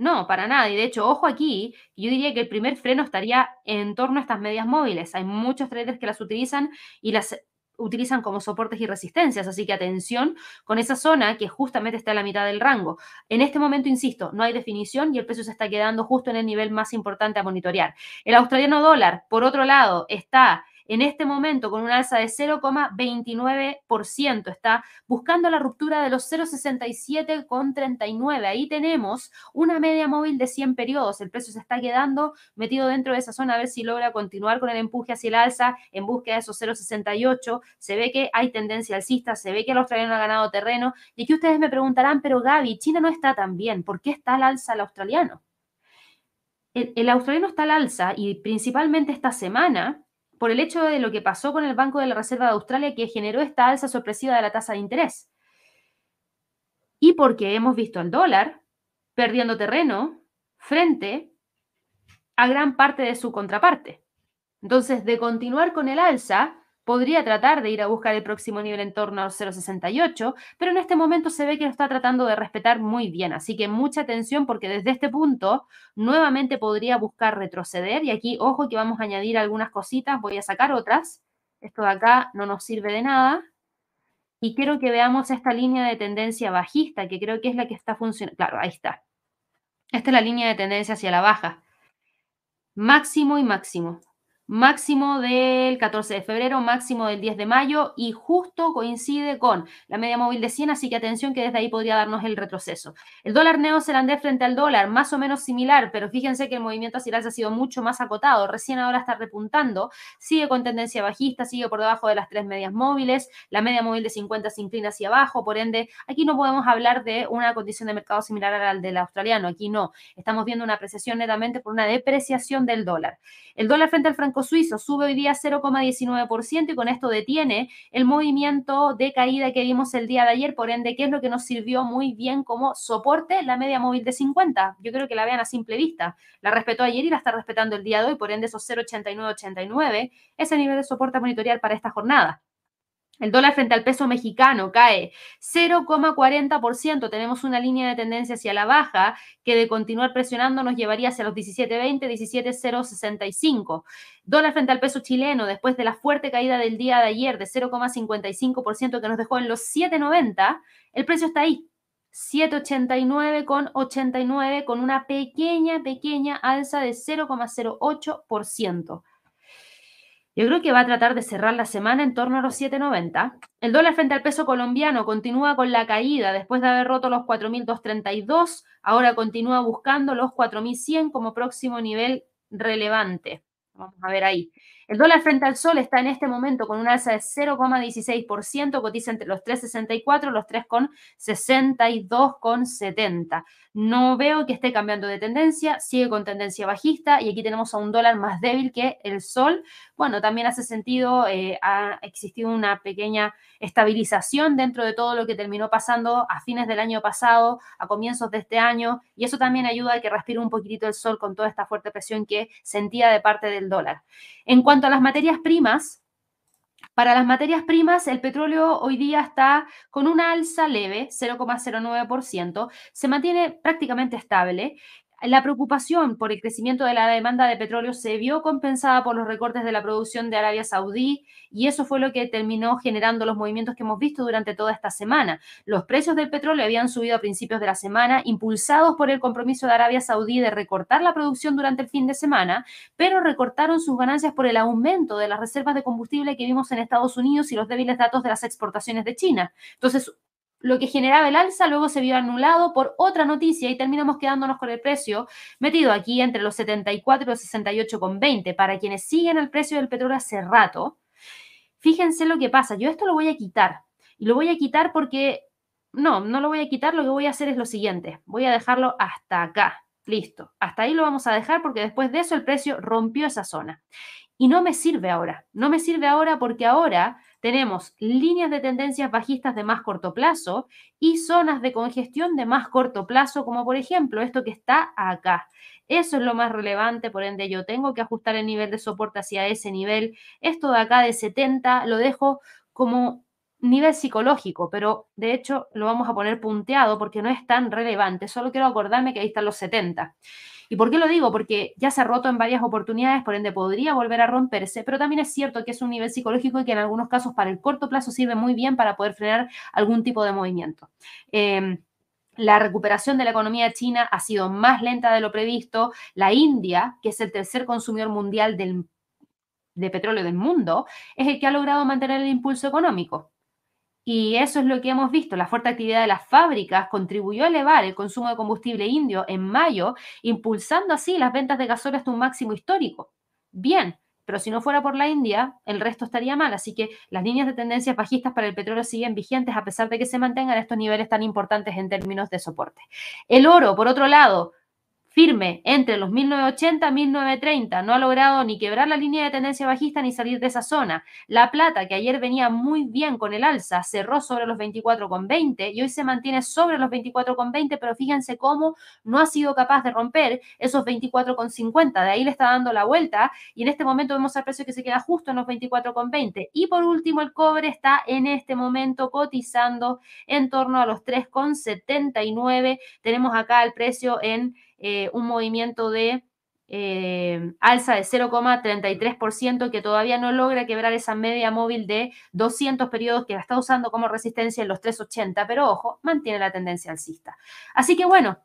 Speaker 1: No, para nada. Y de hecho, ojo aquí, yo diría que el primer freno estaría en torno a estas medias móviles. Hay muchos traders que las utilizan y las utilizan como soportes y resistencias, así que atención con esa zona que justamente está a la mitad del rango. En este momento, insisto, no hay definición y el precio se está quedando justo en el nivel más importante a monitorear. El australiano dólar, por otro lado, está en este momento con un alza de 0,29%. Está buscando la ruptura de los 0,67,39. Ahí tenemos una media móvil de 100 periodos. El precio se está quedando metido dentro de esa zona a ver si logra continuar con el empuje hacia el alza en búsqueda de esos 0,68. Se ve que hay tendencia alcista, se ve que el australiano ha ganado terreno. Y aquí ustedes me preguntarán, pero Gaby, China no está tan bien. ¿Por qué está al alza el australiano? el, australiano está al alza y principalmente esta semana por el hecho de lo que pasó con el Banco de la Reserva de Australia que generó esta alza sorpresiva de la tasa de interés. Y porque hemos visto al dólar perdiendo terreno frente a gran parte de su contraparte. Entonces, de continuar con el alza, podría tratar de ir a buscar el próximo nivel en torno a 0,68, pero en este momento se ve que lo está tratando de respetar muy bien. Así que mucha atención porque desde este punto nuevamente podría buscar retroceder. Y aquí, ojo que vamos a añadir algunas cositas, voy a sacar otras. Esto de acá no nos sirve de nada. Y quiero que veamos esta línea de tendencia bajista, que creo que es la que está funcionando. Claro, ahí está. Esta es la línea de tendencia hacia la baja. Máximo y máximo máximo del 14 de febrero, máximo del 10 de mayo y justo coincide con la media móvil de 100, así que atención que desde ahí podría darnos el retroceso. El dólar neozelandés frente al dólar, más o menos similar, pero fíjense que el movimiento hacia el ha sido mucho más acotado, recién ahora está repuntando, sigue con tendencia bajista, sigue por debajo de las tres medias móviles, la media móvil de 50 se inclina hacia abajo, por ende, aquí no podemos hablar de una condición de mercado similar al del australiano, aquí no, estamos viendo una apreciación netamente por una depreciación del dólar. El dólar frente al franco suizo sube hoy día 0,19% y con esto detiene el movimiento de caída que vimos el día de ayer, por ende, ¿qué es lo que nos sirvió muy bien como soporte? La media móvil de 50. Yo creo que la vean a simple vista. La respetó ayer y la está respetando el día de hoy, por ende, esos 0,8989 es el nivel de soporte a monitorear para esta jornada. El dólar frente al peso mexicano cae 0,40%. Tenemos una línea de tendencia hacia la baja que de continuar presionando nos llevaría hacia los 17,20, 17,065. Dólar frente al peso chileno después de la fuerte caída del día de ayer de 0,55% que nos dejó en los 7,90. El precio está ahí. 7,89 con 89 con una pequeña, pequeña alza de 0,08%. Yo creo que va a tratar de cerrar la semana en torno a los 7.90. El dólar frente al peso colombiano continúa con la caída después de haber roto los 4.232. Ahora continúa buscando los 4.100 como próximo nivel relevante. Vamos a ver ahí. El dólar frente al sol está en este momento con un alza de 0,16%, cotiza entre los 3,64 y los 3,62,70. No veo que esté cambiando de tendencia, sigue con tendencia bajista y aquí tenemos a un dólar más débil que el sol. Bueno, también hace sentido, eh, ha existido una pequeña estabilización dentro de todo lo que terminó pasando a fines del año pasado, a comienzos de este año, y eso también ayuda a que respire un poquitito el sol con toda esta fuerte presión que sentía de parte del dólar. En cuanto a las materias primas, para las materias primas, el petróleo hoy día está con una alza leve, 0,09%, se mantiene prácticamente estable la preocupación por el crecimiento de la demanda de petróleo se vio compensada por los recortes de la producción de Arabia Saudí y eso fue lo que terminó generando los movimientos que hemos visto durante toda esta semana. Los precios del petróleo habían subido a principios de la semana, impulsados por el compromiso de Arabia Saudí de recortar la producción durante el fin de semana, pero recortaron sus ganancias por el aumento de las reservas de combustible que vimos en Estados Unidos y los débiles datos de las exportaciones de China. Entonces, lo que generaba el alza luego se vio anulado por otra noticia y terminamos quedándonos con el precio metido aquí entre los 74 y los 68,20. Para quienes siguen el precio del petróleo hace rato, fíjense lo que pasa. Yo esto lo voy a quitar y lo voy a quitar porque no, no lo voy a quitar. Lo que voy a hacer es lo siguiente. Voy a dejarlo hasta acá. Listo. Hasta ahí lo vamos a dejar porque después de eso el precio rompió esa zona. Y no me sirve ahora. No me sirve ahora porque ahora tenemos líneas de tendencias bajistas de más corto plazo y zonas de congestión de más corto plazo, como por ejemplo esto que está acá. Eso es lo más relevante, por ende yo tengo que ajustar el nivel de soporte hacia ese nivel. Esto de acá de 70 lo dejo como nivel psicológico, pero de hecho lo vamos a poner punteado porque no es tan relevante. Solo quiero acordarme que ahí están los 70. ¿Y por qué lo digo? Porque ya se ha roto en varias oportunidades, por ende podría volver a romperse, pero también es cierto que es un nivel psicológico y que en algunos casos para el corto plazo sirve muy bien para poder frenar algún tipo de movimiento. Em, la recuperación de la economía china ha sido más lenta de lo previsto. La India, que es el tercer consumidor mundial de petróleo del mundo, es el que ha logrado mantener el impulso económico. Y eso es lo que hemos visto. La fuerte actividad de las fábricas contribuyó a elevar el consumo de combustible indio en mayo, impulsando así las ventas de gasoil hasta un máximo histórico. Bien, pero si no fuera por la India, el resto estaría mal. Así que las líneas de tendencias bajistas para el petróleo siguen vigentes a pesar de que se mantengan estos niveles tan importantes en términos de soporte. El oro, por otro lado, firme entre los 1980 y 1930. No ha logrado ni quebrar la línea de tendencia bajista ni salir de esa zona. La plata, que ayer venía muy bien con el alza, cerró sobre los 24,20 y hoy se mantiene sobre los 24,20, pero fíjense cómo no ha sido capaz de romper esos 24,50. De ahí le está dando la vuelta y en este momento vemos al precio que se queda justo en los 24,20. Y por último, el cobre está en este momento cotizando en torno a los 3,79. Tenemos acá el precio en eh, un movimiento de eh, alza de 0,33% que todavía no logra quebrar esa media móvil de 200 periodos que la está usando como resistencia en los 3,80, pero ojo, mantiene la tendencia alcista. Así que bueno,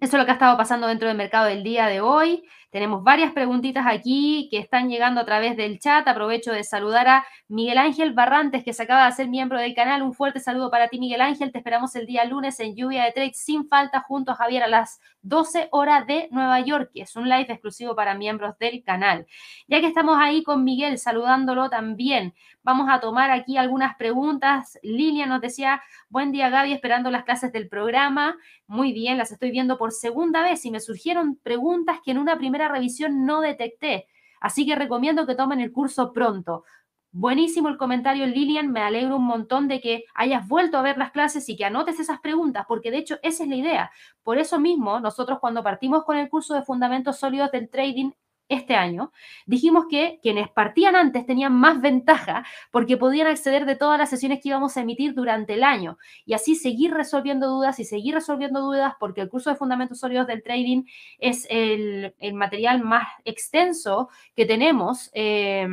Speaker 1: eso es lo que ha estado pasando dentro del mercado del día de hoy. Tenemos varias preguntitas aquí que están llegando a través del chat. Aprovecho de saludar a Miguel Ángel Barrantes, que se acaba de hacer miembro del canal. Un fuerte saludo para ti, Miguel Ángel. Te esperamos el día lunes en Lluvia de Trade sin falta junto a Javier a las 12 horas de Nueva York, que es un live exclusivo para miembros del canal. Ya que estamos ahí con Miguel, saludándolo también, vamos a tomar aquí algunas preguntas. Lilia nos decía, buen día Gaby, esperando las clases del programa. Muy bien, las estoy viendo por segunda vez y me surgieron preguntas que en una primera revisión no detecté. Así que recomiendo que tomen el curso pronto. Buenísimo el comentario, Lilian. Me alegro un montón de que hayas vuelto a ver las clases y que anotes esas preguntas, porque de hecho esa es la idea. Por eso mismo, nosotros cuando partimos con el curso de Fundamentos Sólidos del Trading, este año, dijimos que quienes partían antes tenían más ventaja porque podían acceder de todas las sesiones que íbamos a emitir durante el año. Y así seguir resolviendo dudas y seguir resolviendo dudas porque el curso de fundamentos sólidos del trading es el, material más extenso que tenemos eh,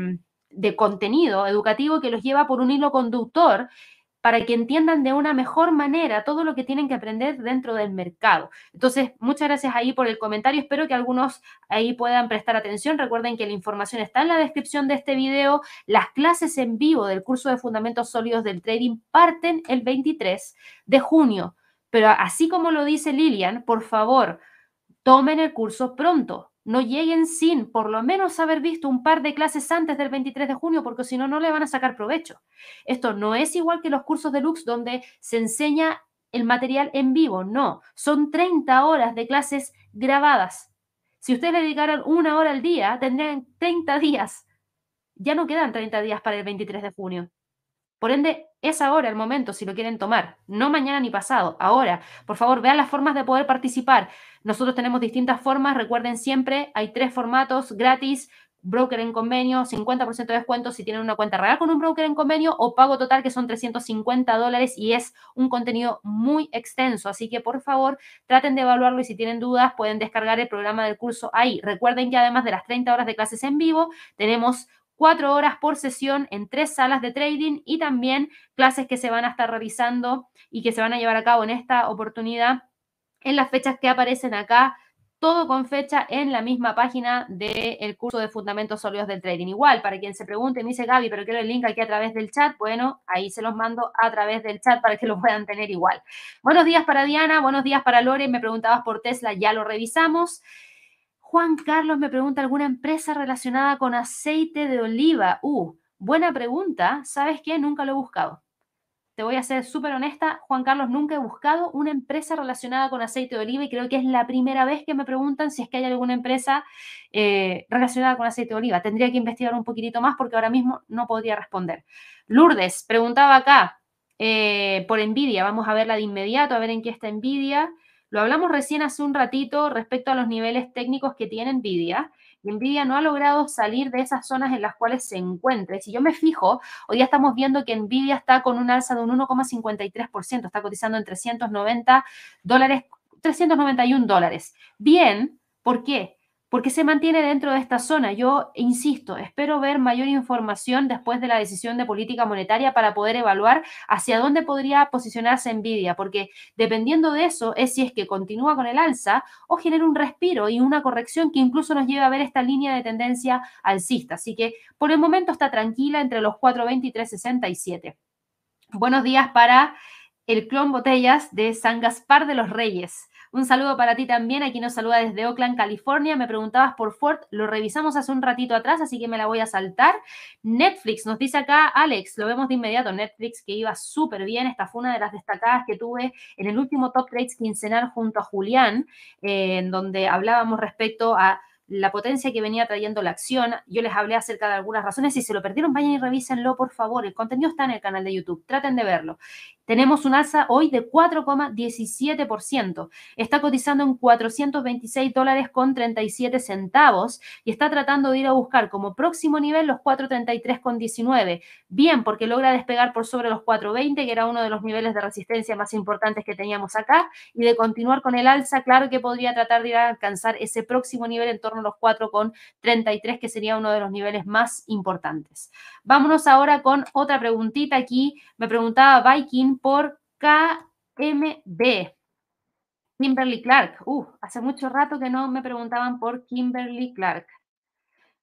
Speaker 1: de contenido educativo que los lleva por un hilo conductor para que entiendan de una mejor manera todo lo que tienen que aprender dentro del mercado. Entonces, muchas gracias ahí por el comentario. Espero que algunos ahí puedan prestar atención. Recuerden que la información está en la descripción de este video. Las clases en vivo del curso de Fundamentos Sólidos del Trading parten el 23 de junio. Pero así como lo dice Lilian, por favor, tomen el curso pronto no lleguen sin por lo menos haber visto un par de clases antes del 23 de junio, porque si no, no le van a sacar provecho. Esto no es igual que los cursos de Lux donde se enseña el material en vivo, no, son 30 horas de clases grabadas. Si ustedes le dedicaran una hora al día, tendrían 30 días. Ya no quedan 30 días para el 23 de junio. Por ende, es ahora el momento si lo quieren tomar, no mañana ni pasado, ahora. Por favor, vean las formas de poder participar. Nosotros tenemos distintas formas, recuerden siempre, hay tres formatos gratis, broker en convenio, 50% de descuento si tienen una cuenta real con un broker en convenio o pago total que son 350 dólares y es un contenido muy extenso. Así que por favor traten de evaluarlo y si tienen dudas pueden descargar el programa del curso ahí. Recuerden que además de las 30 horas de clases en vivo, tenemos cuatro horas por sesión en tres salas de trading y también clases que se van a estar realizando y que se van a llevar a cabo en esta oportunidad en las fechas que aparecen acá, todo con fecha en la misma página del curso de Fundamentos Sólidos del Trading. Igual, para quien se pregunte, me dice Gaby, pero quiero el link aquí a través del chat. Bueno, ahí se los mando a través del chat para que lo puedan tener igual. Buenos días para Diana, buenos días para Lore. Me preguntabas por Tesla, ya lo revisamos. Juan Carlos me pregunta, ¿alguna empresa relacionada con aceite de oliva? Uh, buena pregunta. ¿Sabes qué? Nunca lo he buscado. Te voy a ser súper honesta, Juan Carlos, nunca he buscado una empresa relacionada con aceite de oliva y creo que es la primera vez que me preguntan si es que hay alguna empresa eh, relacionada con aceite de oliva. Tendría que investigar un poquitito más porque ahora mismo no podría responder. Lourdes preguntaba acá eh, por Nvidia. Vamos a verla de inmediato, a ver en qué está Nvidia. Lo hablamos recién hace un ratito respecto a los niveles técnicos que tiene Nvidia. Nvidia no ha logrado salir de esas zonas en las cuales se encuentra. Si yo me fijo, hoy ya estamos viendo que Nvidia está con un alza de un 1,53%, está cotizando en 390 dólares, 391 dólares. Bien, ¿por qué? Porque se mantiene dentro de esta zona. Yo insisto, espero ver mayor información después de la decisión de política monetaria para poder evaluar hacia dónde podría posicionarse Nvidia, porque dependiendo de eso es si es que continúa con el alza o genera un respiro y una corrección que incluso nos lleve a ver esta línea de tendencia alcista. Así que por el momento está tranquila entre los 4.20 y 3.67. Buenos días para el clon Botellas de San Gaspar de los Reyes. Un saludo para ti también. Aquí nos saluda desde Oakland, California. Me preguntabas por Ford. Lo revisamos hace un ratito atrás, así que me la voy a saltar. Netflix, nos dice acá Alex, lo vemos de inmediato. Netflix que iba súper bien. Esta fue una de las destacadas que tuve en el último Top Trades quincenal junto a Julián, eh, en donde hablábamos respecto a la potencia que venía trayendo la acción. Yo les hablé acerca de algunas razones. Si se lo perdieron, vayan y revísenlo, por favor. El contenido está en el canal de YouTube. Traten de verlo. Tenemos un alza hoy de 4,17%. Está cotizando en 426 dólares con 37 centavos y está tratando de ir a buscar como próximo nivel los 433 con 19. Bien, porque logra despegar por sobre los 420, que era uno de los niveles de resistencia más importantes que teníamos acá, y de continuar con el alza, claro que podría tratar de ir a alcanzar ese próximo nivel en torno a los 4,33, que sería uno de los niveles más importantes. Vámonos ahora con otra preguntita aquí. Me preguntaba Viking por KMB. Kimberly Clark. Uh, hace mucho rato que no me preguntaban por Kimberly Clark.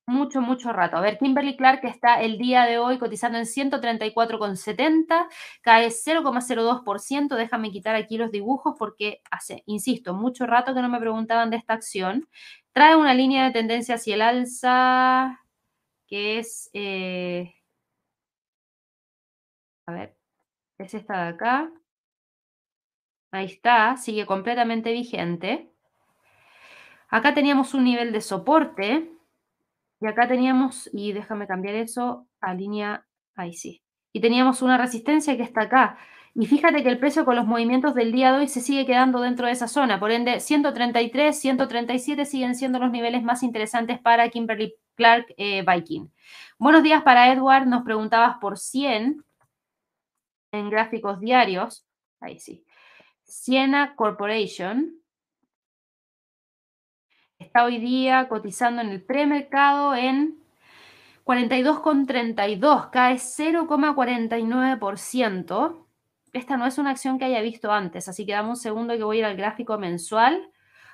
Speaker 1: Mucho, mucho rato. A ver, Kimberly Clark está el día de hoy cotizando en 134,70, cae 0,02%. Déjame quitar aquí los dibujos porque hace, insisto, mucho rato que no me preguntaban de esta acción. Trae una línea de tendencia hacia el alza que es, eh, a ver, es esta de acá. Ahí está, sigue completamente vigente. Acá teníamos un nivel de soporte y acá teníamos, y déjame cambiar eso a línea, ahí sí. Y teníamos una resistencia que está acá. Y fíjate que el precio con los movimientos del día de hoy se sigue quedando dentro de esa zona. Por ende, 133, 137 siguen siendo los niveles más interesantes para Kimberly Clark eh, Viking. Buenos días para Edward. Nos preguntabas por 100 en gráficos diarios, ahí sí, Siena Corporation está hoy día cotizando en el premercado en 42,32, cae 0,49%. Esta no es una acción que haya visto antes, así que dame un segundo que voy a ir al gráfico mensual.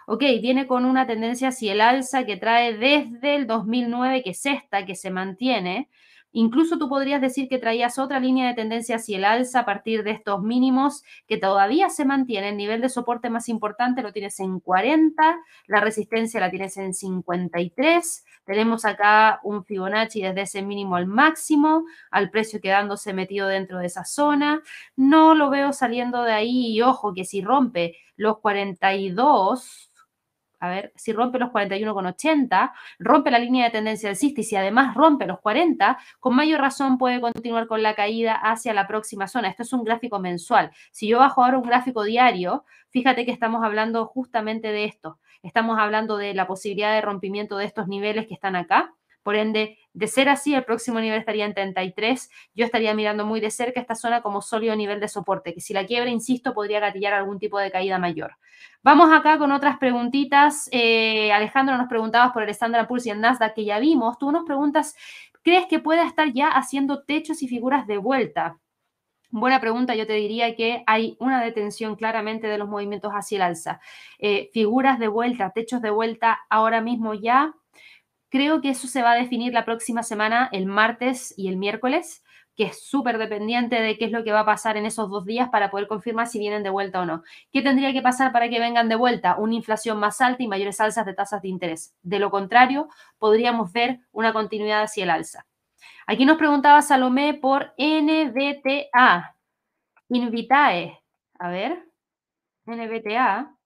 Speaker 1: Ok, viene con una tendencia hacia el alza que trae desde el 2009, que es esta, que se mantiene, Incluso tú podrías decir que traías otra línea de tendencia hacia el alza a partir de estos mínimos que todavía se mantienen. El nivel de soporte más importante lo tienes en 40, la resistencia la tienes en 53. Tenemos acá un Fibonacci desde ese mínimo al máximo, al precio quedándose metido dentro de esa zona. No lo veo saliendo de ahí y ojo que si rompe los 42, a ver, si rompe los 41,80, rompe la línea de tendencia alcista y si además rompe los 40, con mayor razón puede continuar con la caída hacia la próxima zona. Esto es un gráfico mensual. Si yo bajo ahora un gráfico diario, fíjate que estamos hablando justamente de esto. Estamos hablando de la posibilidad de rompimiento de estos niveles que están acá. Por ende, de ser así, el próximo nivel estaría en 33. Yo estaría mirando muy de cerca esta zona como sólido nivel de soporte, que si la quiebra, insisto, podría gatillar algún tipo de caída mayor. Vamos acá con otras preguntitas. Eh, Alejandro nos preguntabas por el Standard Poor's y el Nasdaq que ya vimos. Tú nos preguntas, ¿crees que pueda estar ya haciendo techos y figuras de vuelta? Buena pregunta, yo te diría que hay una detención claramente de los movimientos hacia el alza. Eh, figuras de vuelta, techos de vuelta ahora mismo ya Creo que eso se va a definir la próxima semana, el martes y el miércoles, que es súper dependiente de qué es lo que va a pasar en esos dos días para poder confirmar si vienen de vuelta o no. ¿Qué tendría que pasar para que vengan de vuelta? Una inflación más alta y mayores alzas de tasas de interés. De lo contrario, podríamos ver una continuidad hacia el alza. Aquí nos preguntaba Salomé por NBTA. Invitae. A ver. NBTA.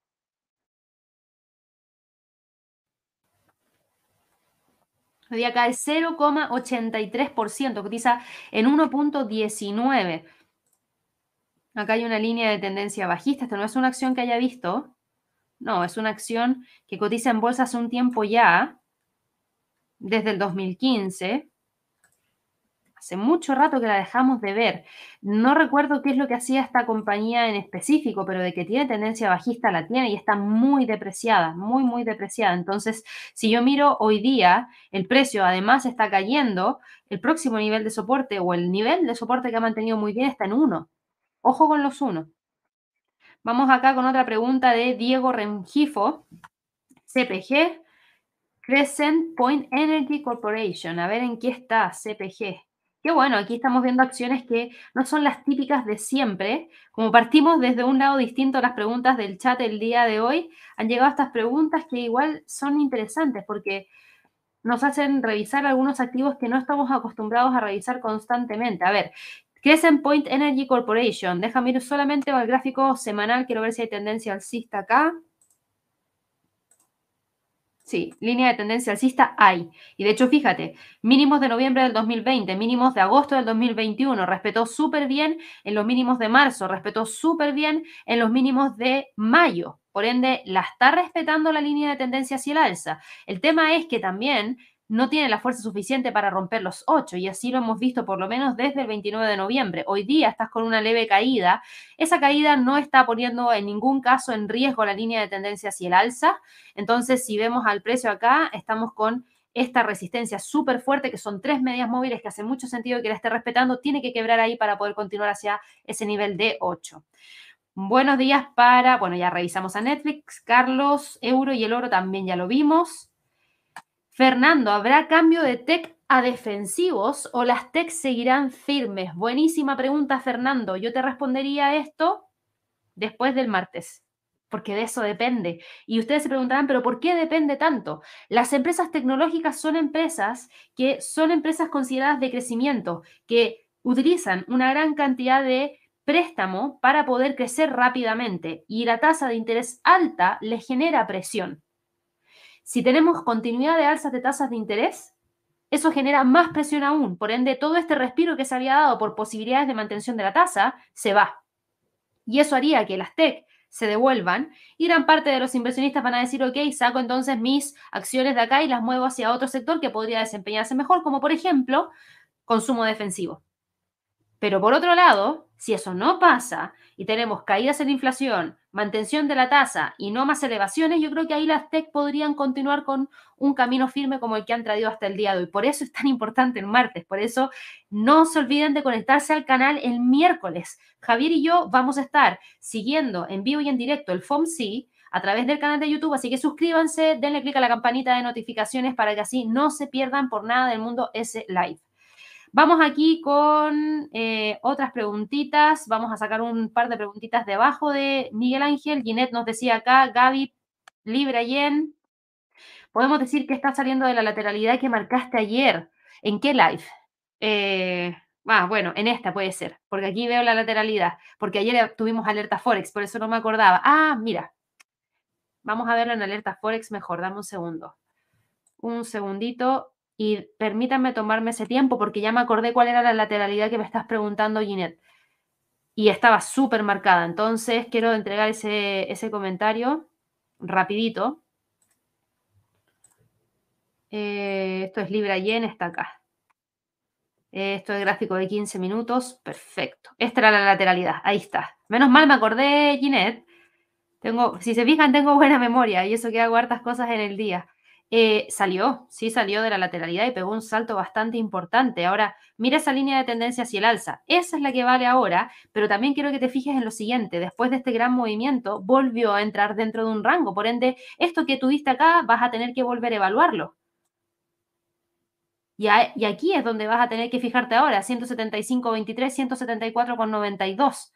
Speaker 1: Hoy día cae 0,83%, cotiza en 1.19. Acá hay una línea de tendencia bajista. Esta no es una acción que haya visto. No, es una acción que cotiza en bolsa hace un tiempo ya, desde el 2015. Hace mucho rato que la dejamos de ver. No recuerdo qué es lo que hacía esta compañía en específico, pero de que tiene tendencia bajista la tiene y está muy depreciada, muy, muy depreciada. Entonces, si yo miro hoy día, el precio además está cayendo, el próximo nivel de soporte o el nivel de soporte que ha mantenido muy bien está en 1. Ojo con los 1. Vamos acá con otra pregunta de Diego Rengifo, CPG, Crescent Point Energy Corporation. A ver en qué está CPG. Qué bueno, aquí estamos viendo acciones que no son las típicas de siempre. Como partimos desde un lado distinto a las preguntas del chat el día de hoy, han llegado estas preguntas que igual son interesantes porque nos hacen revisar algunos activos que no estamos acostumbrados a revisar constantemente. A ver, Crescent Point Energy Corporation. Déjame ir solamente al gráfico semanal. Quiero ver si hay tendencia alcista acá. Sí, línea de tendencia alcista hay. Y de hecho, fíjate, mínimos de noviembre del 2020, mínimos de agosto del 2021, respetó súper bien en los mínimos de marzo, respetó súper bien en los mínimos de mayo. Por ende, la está respetando la línea de tendencia hacia el alza. El tema es que también no tiene la fuerza suficiente para romper los 8 y así lo hemos visto por lo menos desde el 29 de noviembre. Hoy día estás con una leve caída. Esa caída no está poniendo en ningún caso en riesgo la línea de tendencia hacia el alza. Entonces, si vemos al precio acá, estamos con esta resistencia súper fuerte, que son tres medias móviles que hace mucho sentido que la esté respetando, tiene que quebrar ahí para poder continuar hacia ese nivel de 8. Buenos días para, bueno, ya revisamos a Netflix, Carlos, Euro y el oro también ya lo vimos. Fernando, ¿habrá cambio de tech a defensivos o las tech seguirán firmes? Buenísima pregunta, Fernando. Yo te respondería esto después del martes, porque de eso depende. Y ustedes se preguntarán, ¿pero por qué depende tanto? Las empresas tecnológicas son empresas que son empresas consideradas de crecimiento, que utilizan una gran cantidad de préstamo para poder crecer rápidamente y la tasa de interés alta les genera presión. Si tenemos continuidad de alzas de tasas de interés, eso genera más presión aún. Por ende, todo este respiro que se había dado por posibilidades de mantención de la tasa se va. Y eso haría que las TEC se devuelvan y gran parte de los inversionistas van a decir, ok, saco entonces mis acciones de acá y las muevo hacia otro sector que podría desempeñarse mejor, como por ejemplo consumo defensivo. Pero por otro lado, si eso no pasa y tenemos caídas en inflación, mantención de la tasa y no más elevaciones, yo creo que ahí las TEC podrían continuar con un camino firme como el que han traído hasta el día de hoy. Por eso es tan importante el martes, por eso no se olviden de conectarse al canal el miércoles. Javier y yo vamos a estar siguiendo en vivo y en directo el FOMC a través del canal de YouTube, así que suscríbanse, denle clic a la campanita de notificaciones para que así no se pierdan por nada del mundo ese live. Vamos aquí con eh, otras preguntitas. Vamos a sacar un par de preguntitas debajo de Miguel Ángel. Ginette nos decía acá, Gaby, Libra Yen. Podemos decir que está saliendo de la lateralidad que marcaste ayer. ¿En qué live? Eh, ah, bueno, en esta puede ser, porque aquí veo la lateralidad, porque ayer tuvimos alerta Forex, por eso no me acordaba. Ah, mira, vamos a verlo en alerta Forex mejor, dame un segundo. Un segundito, y permítanme tomarme ese tiempo porque ya me acordé cuál era la lateralidad que me estás preguntando, Ginette. Y estaba súper marcada. Entonces quiero entregar ese, ese comentario rapidito. Eh, esto es Libra Yen, está acá. Esto es gráfico de 15 minutos. Perfecto. Esta era la lateralidad. Ahí está. Menos mal me acordé, Ginette. Tengo, si se fijan, tengo buena memoria y eso que hago hartas cosas en el día. Eh, salió, sí salió de la lateralidad y pegó un salto bastante importante. Ahora, mira esa línea de tendencia hacia el alza. Esa es la que vale ahora, pero también quiero que te fijes en lo siguiente. Después de este gran movimiento, volvió a entrar dentro de un rango. Por ende, esto que tuviste acá, vas a tener que volver a evaluarlo. Y, y aquí es donde vas a tener que fijarte ahora, 175.23, 174.92.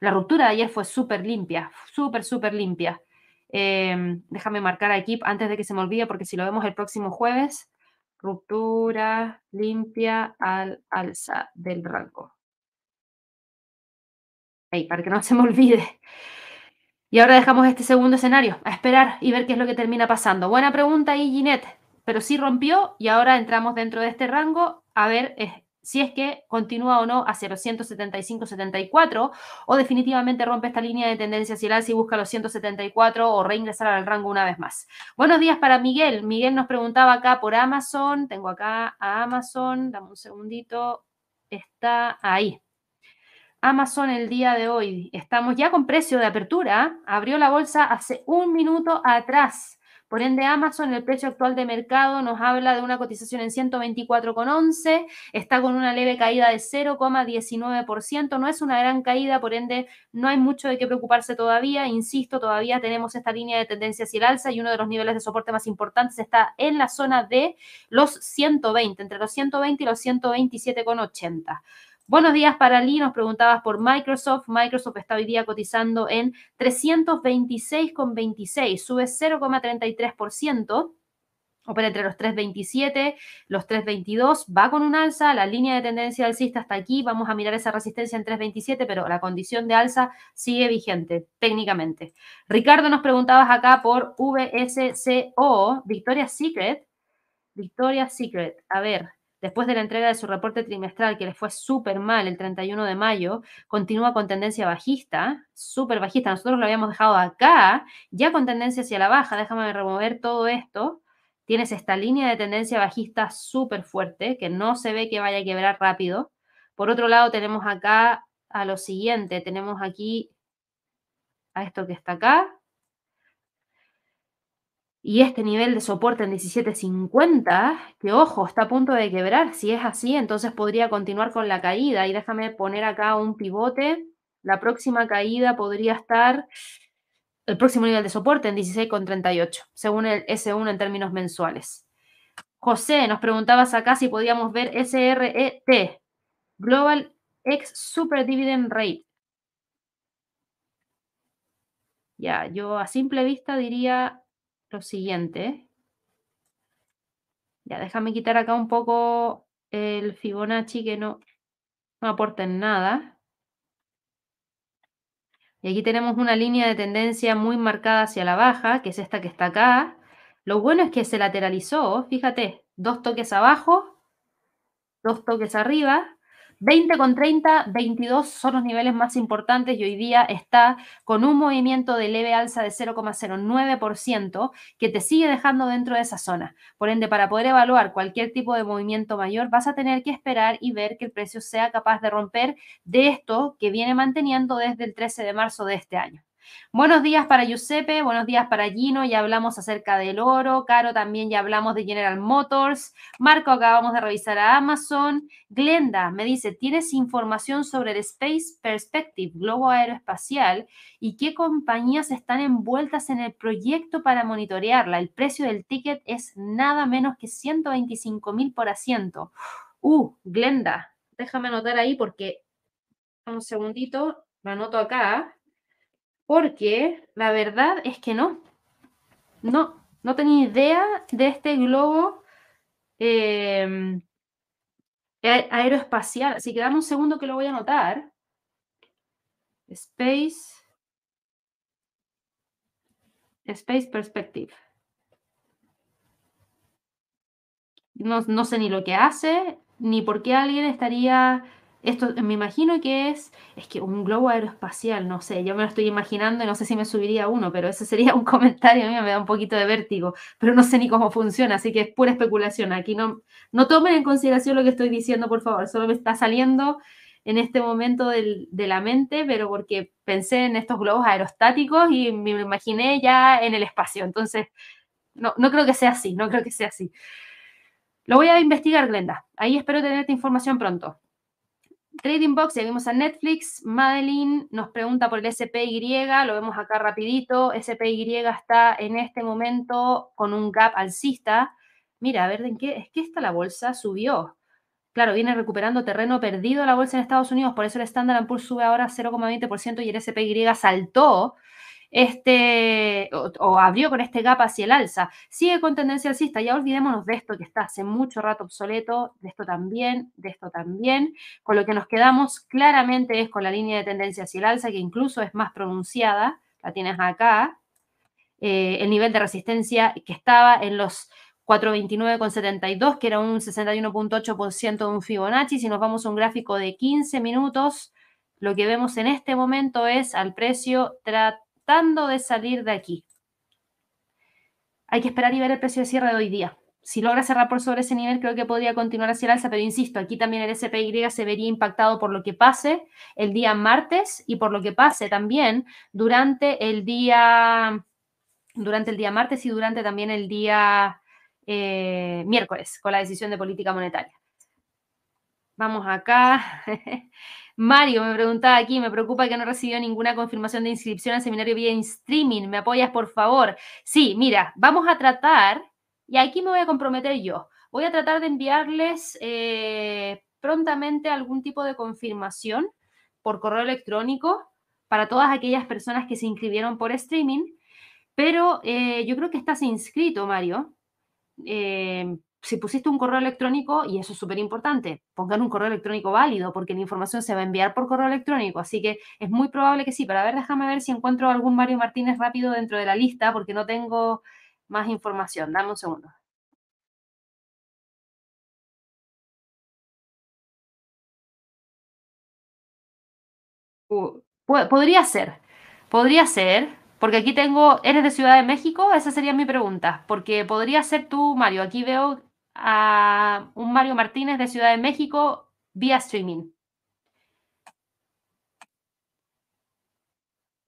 Speaker 1: La ruptura de ayer fue súper limpia, súper, súper limpia. Em, déjame marcar aquí antes de que se me olvide, porque si lo vemos el próximo jueves, ruptura limpia al alza del rango. Ahí, para que no se me olvide. Y ahora dejamos este segundo escenario, a esperar y ver qué es lo que termina pasando. Buena pregunta ahí, Ginette, pero sí rompió y ahora entramos dentro de este rango a ver si es que continúa o no hacia los 175-74 o definitivamente rompe esta línea de tendencia hacia el alza y busca los 174 o reingresar al rango una vez más. Buenos días para Miguel. Miguel nos preguntaba acá por Amazon. Tengo acá a Amazon. Dame un segundito. Está ahí. Amazon el día de hoy. Estamos ya con precio de apertura. Abrió la bolsa hace un minuto atrás. Por ende, Amazon, el precio actual de mercado nos habla de una cotización en 124,11, está con una leve caída de 0,19%, no es una gran caída, por ende, no hay mucho de qué preocuparse todavía. Insisto, todavía tenemos esta línea de tendencia hacia el alza y uno de los niveles de soporte más importantes está en la zona de los 120, entre los 120 y los 127,80. Buenos días para Lee, nos preguntabas por Microsoft. Microsoft está hoy día cotizando en 326,26, sube 0,33%. Opera entre los 3.27, los 3.22, va con un alza, la línea de tendencia alcista hasta aquí, vamos a mirar esa resistencia en 3.27, pero la condición de alza sigue vigente técnicamente. Ricardo nos preguntabas acá por VSCO, Victoria's Secret. Victoria's Secret, a ver, después de la entrega de su reporte trimestral, que le fue súper mal el 31 de mayo, continúa con tendencia bajista, súper bajista. Nosotros lo habíamos dejado acá, ya con tendencia hacia la baja. Déjame remover todo esto. Tienes esta línea de tendencia bajista súper fuerte, que no se ve que vaya a quebrar rápido. Por otro lado, tenemos acá a lo siguiente, tenemos aquí a esto que está acá, y este nivel de soporte en 17.50, que ojo, está a punto de quebrar. Si es así, entonces podría continuar con la caída. Y déjame poner acá un pivote. La próxima caída podría estar, el próximo nivel de soporte en 16,38, según el S1 en términos mensuales. José, nos preguntabas acá si podíamos ver SRET, Global X Super Dividend Rate. Ya, yo a simple vista diría lo siguiente. Ya, déjame quitar acá un poco el Fibonacci que no, no aporta en nada. Y aquí tenemos una línea de tendencia muy marcada hacia la baja, que es esta que está acá. Lo bueno es que se lateralizó, fíjate, dos toques abajo, dos toques arriba, 20 con 30, 22 son los niveles más importantes y hoy día está con un movimiento de leve alza de 0,09% que te sigue dejando dentro de esa zona. Por ende, para poder evaluar cualquier tipo de movimiento mayor, vas a tener que esperar y ver que el precio sea capaz de romper de esto que viene manteniendo desde el 13 de marzo de este año. Buenos días para Giuseppe, buenos días para Gino, ya hablamos acerca del oro, Caro también ya hablamos de General Motors, Marco acabamos de revisar a Amazon, Glenda me dice, ¿tienes información sobre el Space Perspective, globo aeroespacial, y qué compañías están envueltas en el proyecto para monitorearla? El precio del ticket es nada menos que 125 mil por asiento. Uh, Glenda, déjame anotar ahí porque, un segundito, lo anoto acá porque la verdad es que no. No, no tenía idea de este globo em, aeroespacial. Así que dame un segundo que lo voy a anotar. Space. Space Perspective. No, no sé ni lo que hace, ni por qué alguien estaría esto me imagino que es, es que un globo aeroespacial, no sé, yo me lo estoy imaginando y no sé si me subiría uno, pero ese sería un comentario, a mí me da un poquito de vértigo, pero no sé ni cómo funciona, así que es pura especulación. Aquí no, no tomen en consideración lo que estoy diciendo, por favor, solo me está saliendo en este momento de la mente, pero porque pensé en estos globos aerostáticos y me imaginé ya en el espacio. Entonces, no, no creo que sea así, no creo que sea así. Lo voy a investigar, Glenda. Ahí espero tener esta información pronto. Trading Box, ya vimos a Netflix. Madeline nos pregunta por el SPY, lo vemos acá rapidito. SPY está en este momento con un gap alcista. Mira, a ver, ¿en qué? Es que esta la bolsa subió. Claro, viene recuperando terreno perdido la bolsa en Estados Unidos, por eso el Standard Poor's sube ahora 0,20% y el SPY saltó este, o, abrió con este gap hacia el alza, sigue con tendencia alcista, ya olvidémonos de esto que está hace mucho rato obsoleto, de esto también, de esto también, con lo que nos quedamos claramente es con la línea de tendencia hacia el alza, que incluso es más pronunciada, la tienes acá, eh, el nivel de resistencia que estaba en los 429,72, que era un 61.8% de un Fibonacci. Si nos vamos a un gráfico de 15 minutos, lo que vemos en este momento es al precio de salir de aquí. Hay que esperar y ver el precio de cierre de hoy día. Si logra cerrar por sobre ese nivel, creo que podría continuar hacia el alza, pero insisto, aquí también el SPY se vería impactado por lo que pase el día martes y por lo que pase también durante el día, durante el día martes y durante también el día eh, miércoles con la decisión de política monetaria. Vamos acá. Mario me preguntaba aquí, me preocupa que no recibió ninguna confirmación de inscripción al seminario vía streaming. ¿Me apoyas, por favor? Sí, mira, vamos a tratar, y aquí me voy a comprometer yo, voy a tratar de enviarles eh, prontamente algún tipo de confirmación por correo electrónico para todas aquellas personas que se inscribieron por streaming, pero eh, yo creo que estás inscrito, Mario. Eh, si pusiste un correo electrónico, y eso es súper importante, pongan un correo electrónico válido, porque la información se va a enviar por correo electrónico. Así que es muy probable que sí. Pero a ver, déjame ver si encuentro algún Mario Martínez rápido dentro de la lista, porque no tengo más información. Dame un segundo. Uh, podría ser, podría ser, porque aquí tengo, ¿eres de Ciudad de México? Esa sería mi pregunta, porque podría ser tú, Mario. Aquí veo a un Mario Martínez de Ciudad de México vía streaming.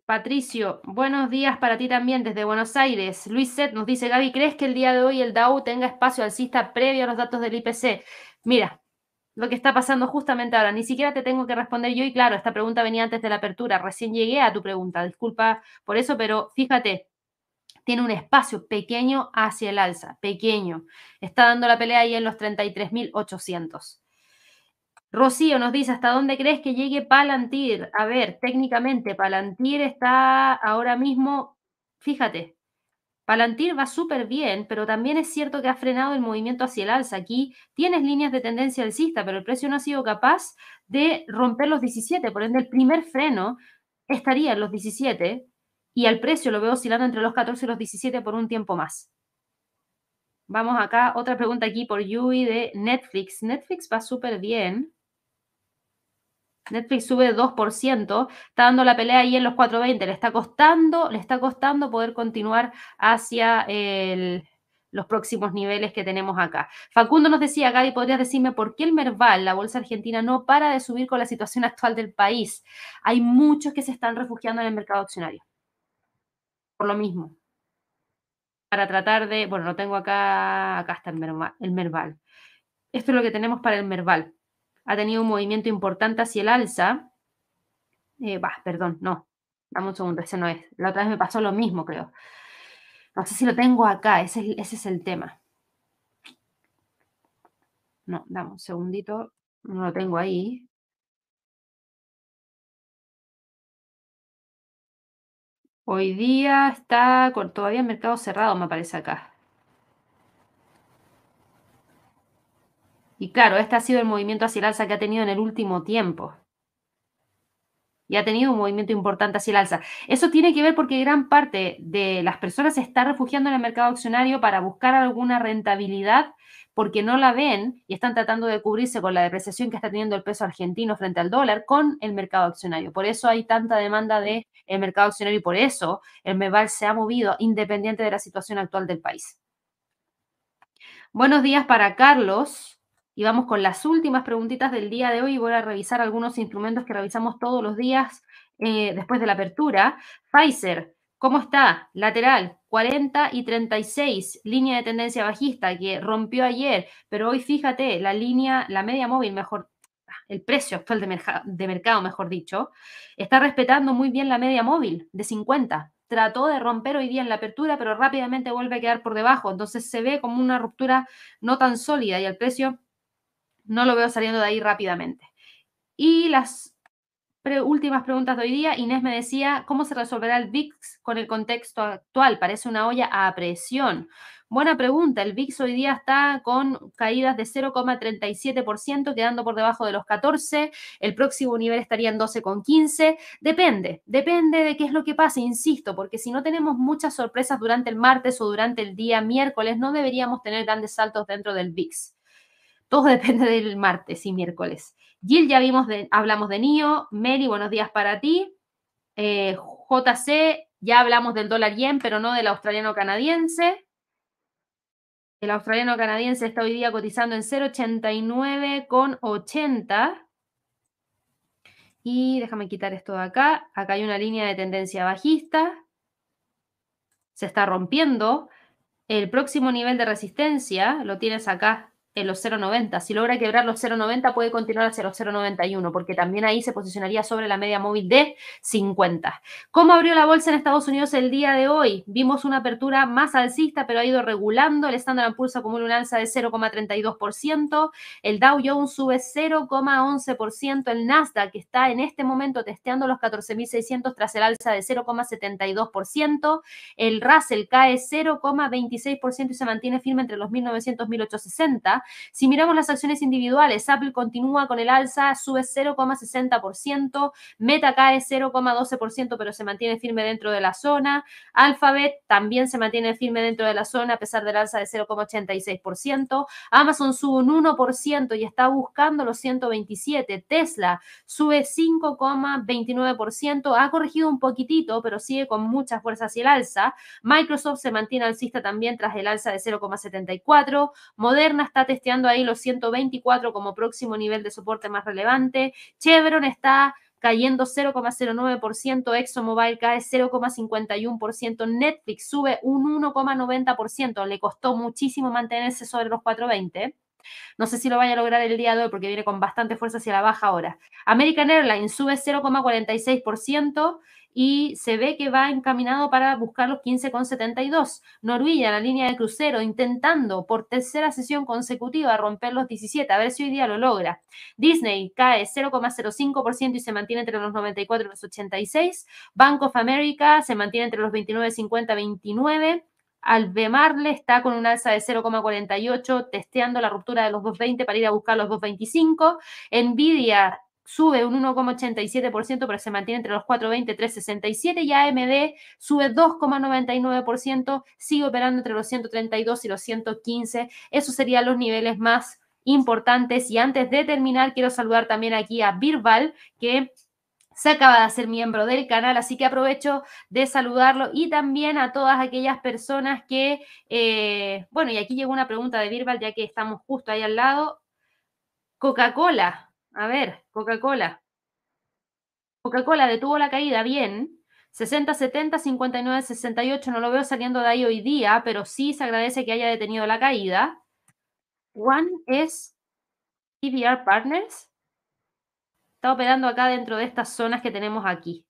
Speaker 1: Patricio, buenos días para ti también desde Buenos Aires. Luis Set nos dice, Gaby, ¿crees que el día de hoy el DAO tenga espacio alcista previo a los datos del IPC? Mira, lo que está pasando justamente ahora, ni siquiera te tengo que responder yo y claro, esta pregunta venía antes de la apertura, recién llegué a tu pregunta, disculpa por eso, pero fíjate, tiene un espacio pequeño hacia el alza, pequeño. Está dando la pelea ahí en los 33.800. Rocío nos dice, ¿hasta dónde crees que llegue Palantir? A ver, técnicamente, Palantir está ahora mismo, fíjate, Palantir va súper bien, pero también es cierto que ha frenado el movimiento hacia el alza. Aquí tienes líneas de tendencia alcista, pero el precio no ha sido capaz de romper los 17. Por ende, el primer freno estaría en los 17 y al precio lo veo oscilando entre los 14 y los 17 por un tiempo más. Vamos acá, otra pregunta aquí por Yui de Netflix. Netflix va súper bien. Netflix sube 2%, está dando la pelea ahí en los 4.20, le está costando, le está costando poder continuar hacia los próximos niveles que tenemos acá. Facundo nos decía, Gaby, ¿podrías decirme por qué el Merval, la bolsa argentina, no para de subir con la situación actual del país? Hay muchos que se están refugiando en el mercado accionario por lo mismo. Para tratar de, bueno, lo tengo acá, acá está el Merval, Esto es lo que tenemos para el Merval. Ha tenido un movimiento importante hacia el alza. Eh, perdón, no. Dame un segundo, ese no es. La otra vez me pasó lo mismo, creo. No sé si lo tengo acá, ese, ese es el tema. No, dame un segundito, no lo tengo ahí. Hoy día está con todavía el mercado cerrado, me parece acá. Y claro, este ha sido el movimiento hacia el alza que ha tenido en el último tiempo. Y ha tenido un movimiento importante hacia el alza. Eso tiene que ver porque gran parte de las personas se está refugiando en el mercado accionario para buscar alguna rentabilidad porque no la ven y están tratando de cubrirse con la depreciación que está teniendo el peso argentino frente al dólar con el mercado accionario. Por eso hay tanta demanda del el mercado accionario y por eso el MEVAL se ha movido independiente de la situación actual del país. Buenos días para Carlos. Y vamos con las últimas preguntitas del día de hoy. Voy a revisar algunos instrumentos que revisamos todos los días eh, después de la apertura. Pfizer, ¿Cómo está? Lateral, 40 y 36, línea de tendencia bajista que rompió ayer, pero hoy fíjate, la línea, la media móvil, mejor, el precio actual de, de mercado, mejor dicho, está respetando muy bien la media móvil de 50. Trató de romper hoy día en la apertura, pero rápidamente vuelve a quedar por debajo. Entonces se ve como una ruptura no tan sólida y el precio no lo veo saliendo de ahí rápidamente. Y las últimas preguntas de hoy día. Inés me decía, ¿cómo se resolverá el VIX con el contexto actual? Parece una olla a presión. Buena pregunta. El VIX hoy día está con caídas de 0,37%, quedando por debajo de los 14. El próximo nivel estaría en 12,15. Depende, depende de qué es lo que pase, insisto, porque si no tenemos muchas sorpresas durante el martes o durante el día miércoles, no deberíamos tener grandes saltos dentro del VIX. Todo depende del martes y miércoles. Jill, ya vimos, hablamos de NIO. Meli, buenos días para ti. Eh, JC, ya hablamos del dólar yen, pero no del australiano canadiense. El australiano canadiense está hoy día cotizando en 0,89,80. Y déjame quitar esto de acá. Acá hay una línea de tendencia bajista. Se está rompiendo. El próximo nivel de resistencia lo tienes acá en los 0,90. Si logra quebrar los 0,90 puede continuar hacia los 0,91 porque también ahí se posicionaría sobre la media móvil de 50. ¿Cómo abrió la bolsa en Estados Unidos el día de hoy? Vimos una apertura más alcista pero ha ido regulando. El Standard Poor's acumula un alza de 0,32%. El Dow Jones sube 0,11%. El Nasdaq está en este momento testeando los 14.600 tras el alza de 0,72%. El Russell cae 0,26% y se mantiene firme entre los 1.900 y 1.860. Si miramos las acciones individuales, Apple continúa con el alza, sube 0,60%, Meta cae 0,12%, pero se mantiene firme dentro de la zona. Alphabet también se mantiene firme dentro de la zona a pesar del alza de 0,86%. Amazon sube un 1% y está buscando los 127. Tesla sube 5,29%, ha corregido un poquitito, pero sigue con mucha fuerza hacia el alza. Microsoft se mantiene alcista también tras el alza de 0,74. Moderna está testeando ahí los 124 como próximo nivel de soporte más relevante. Chevron está cayendo 0,09%, ExxonMobil cae 0,51%, Netflix sube un 1,90%, le costó muchísimo mantenerse sobre los 420. No sé si lo vaya a lograr el día de hoy porque viene con bastante fuerza hacia la baja ahora. American Airlines sube 0,46%, y se ve que va encaminado para buscar los 15,72. Norwegian, la línea de crucero, intentando por tercera sesión consecutiva romper los 17, a ver si hoy día lo logra. Disney cae 0,05% y se mantiene entre los 94 y los 86. Bank of America se mantiene entre los 29,50 29. Albemarle está con un alza de 0,48, testeando la ruptura de los 2,20 para ir a buscar los 2,25. Nvidia sube un 1,87%, pero se mantiene entre los 4,20 y 3,67 y AMD sube 2,99%, sigue operando entre los 132 y los 115. Esos serían los niveles más importantes. Y antes de terminar, quiero saludar también aquí a Birval, que se acaba de hacer miembro del canal, así que aprovecho de saludarlo y también a todas aquellas personas que, eh, bueno, y aquí llegó una pregunta de Birval, ya que estamos justo ahí al lado. Coca-Cola, a ver, Coca-Cola. Coca-Cola detuvo la caída bien. 60, 70, 59, 68. No lo veo saliendo de ahí hoy día, pero sí se agradece que haya detenido la caída. One es PBR Partners. Está operando acá dentro de estas zonas que tenemos aquí.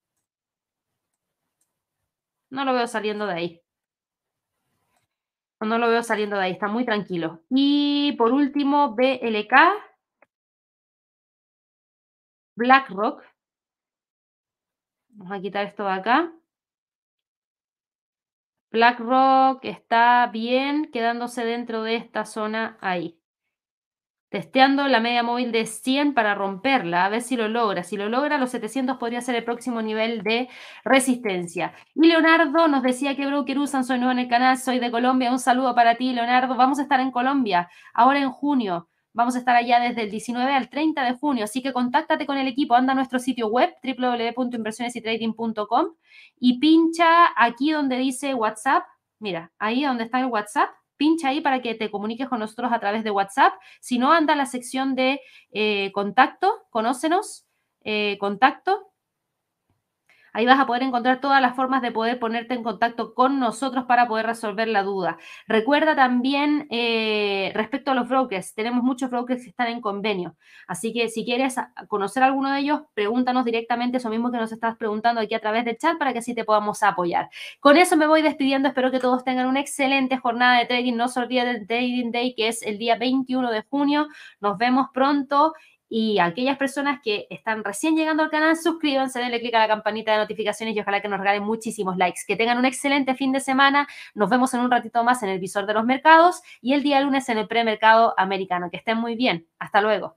Speaker 1: No lo veo saliendo de ahí. No lo veo saliendo de ahí, está muy tranquilo. Y por último, BLK. BlackRock. Vamos a quitar esto de acá. BlackRock está bien quedándose dentro de esta zona ahí. Testeando la media móvil de 100 para romperla, a ver si lo logra. Si lo logra, los 700 podría ser el próximo nivel de resistencia. Y Leonardo nos decía que broker usan, soy nuevo en el canal, soy de Colombia. Un saludo para ti, Leonardo. Vamos a estar en Colombia ahora en junio. Vamos a estar allá desde el 19 al 30 de junio, así que contáctate con el equipo, anda a nuestro sitio web www.inversionesytrading.com y pincha aquí donde dice WhatsApp, mira, ahí donde está el WhatsApp, pincha ahí para que te comuniques con nosotros a través de WhatsApp. Si no, anda a la sección de eh, contacto, conócenos, eh, contacto, Ahí vas a poder encontrar todas las formas de poder ponerte en contacto con nosotros para poder resolver la duda. Recuerda también eh, respecto a los brokers, tenemos muchos brokers que están en convenio. Así que si quieres conocer alguno de ellos, pregúntanos directamente eso mismo que nos estás preguntando aquí a través del chat para que así te podamos apoyar. Con eso me voy despidiendo. Espero que todos tengan una excelente jornada de trading. No se olviden del Trading Day que es el día 21 de junio. Nos vemos pronto Y aquellas personas que están recién llegando al canal, suscríbanse, denle clic a la campanita de notificaciones y ojalá que nos regalen muchísimos likes. Que tengan un excelente fin de semana. Nos vemos en un ratito más en el visor de los mercados y el día lunes en el premercado americano. Que estén muy bien. Hasta luego.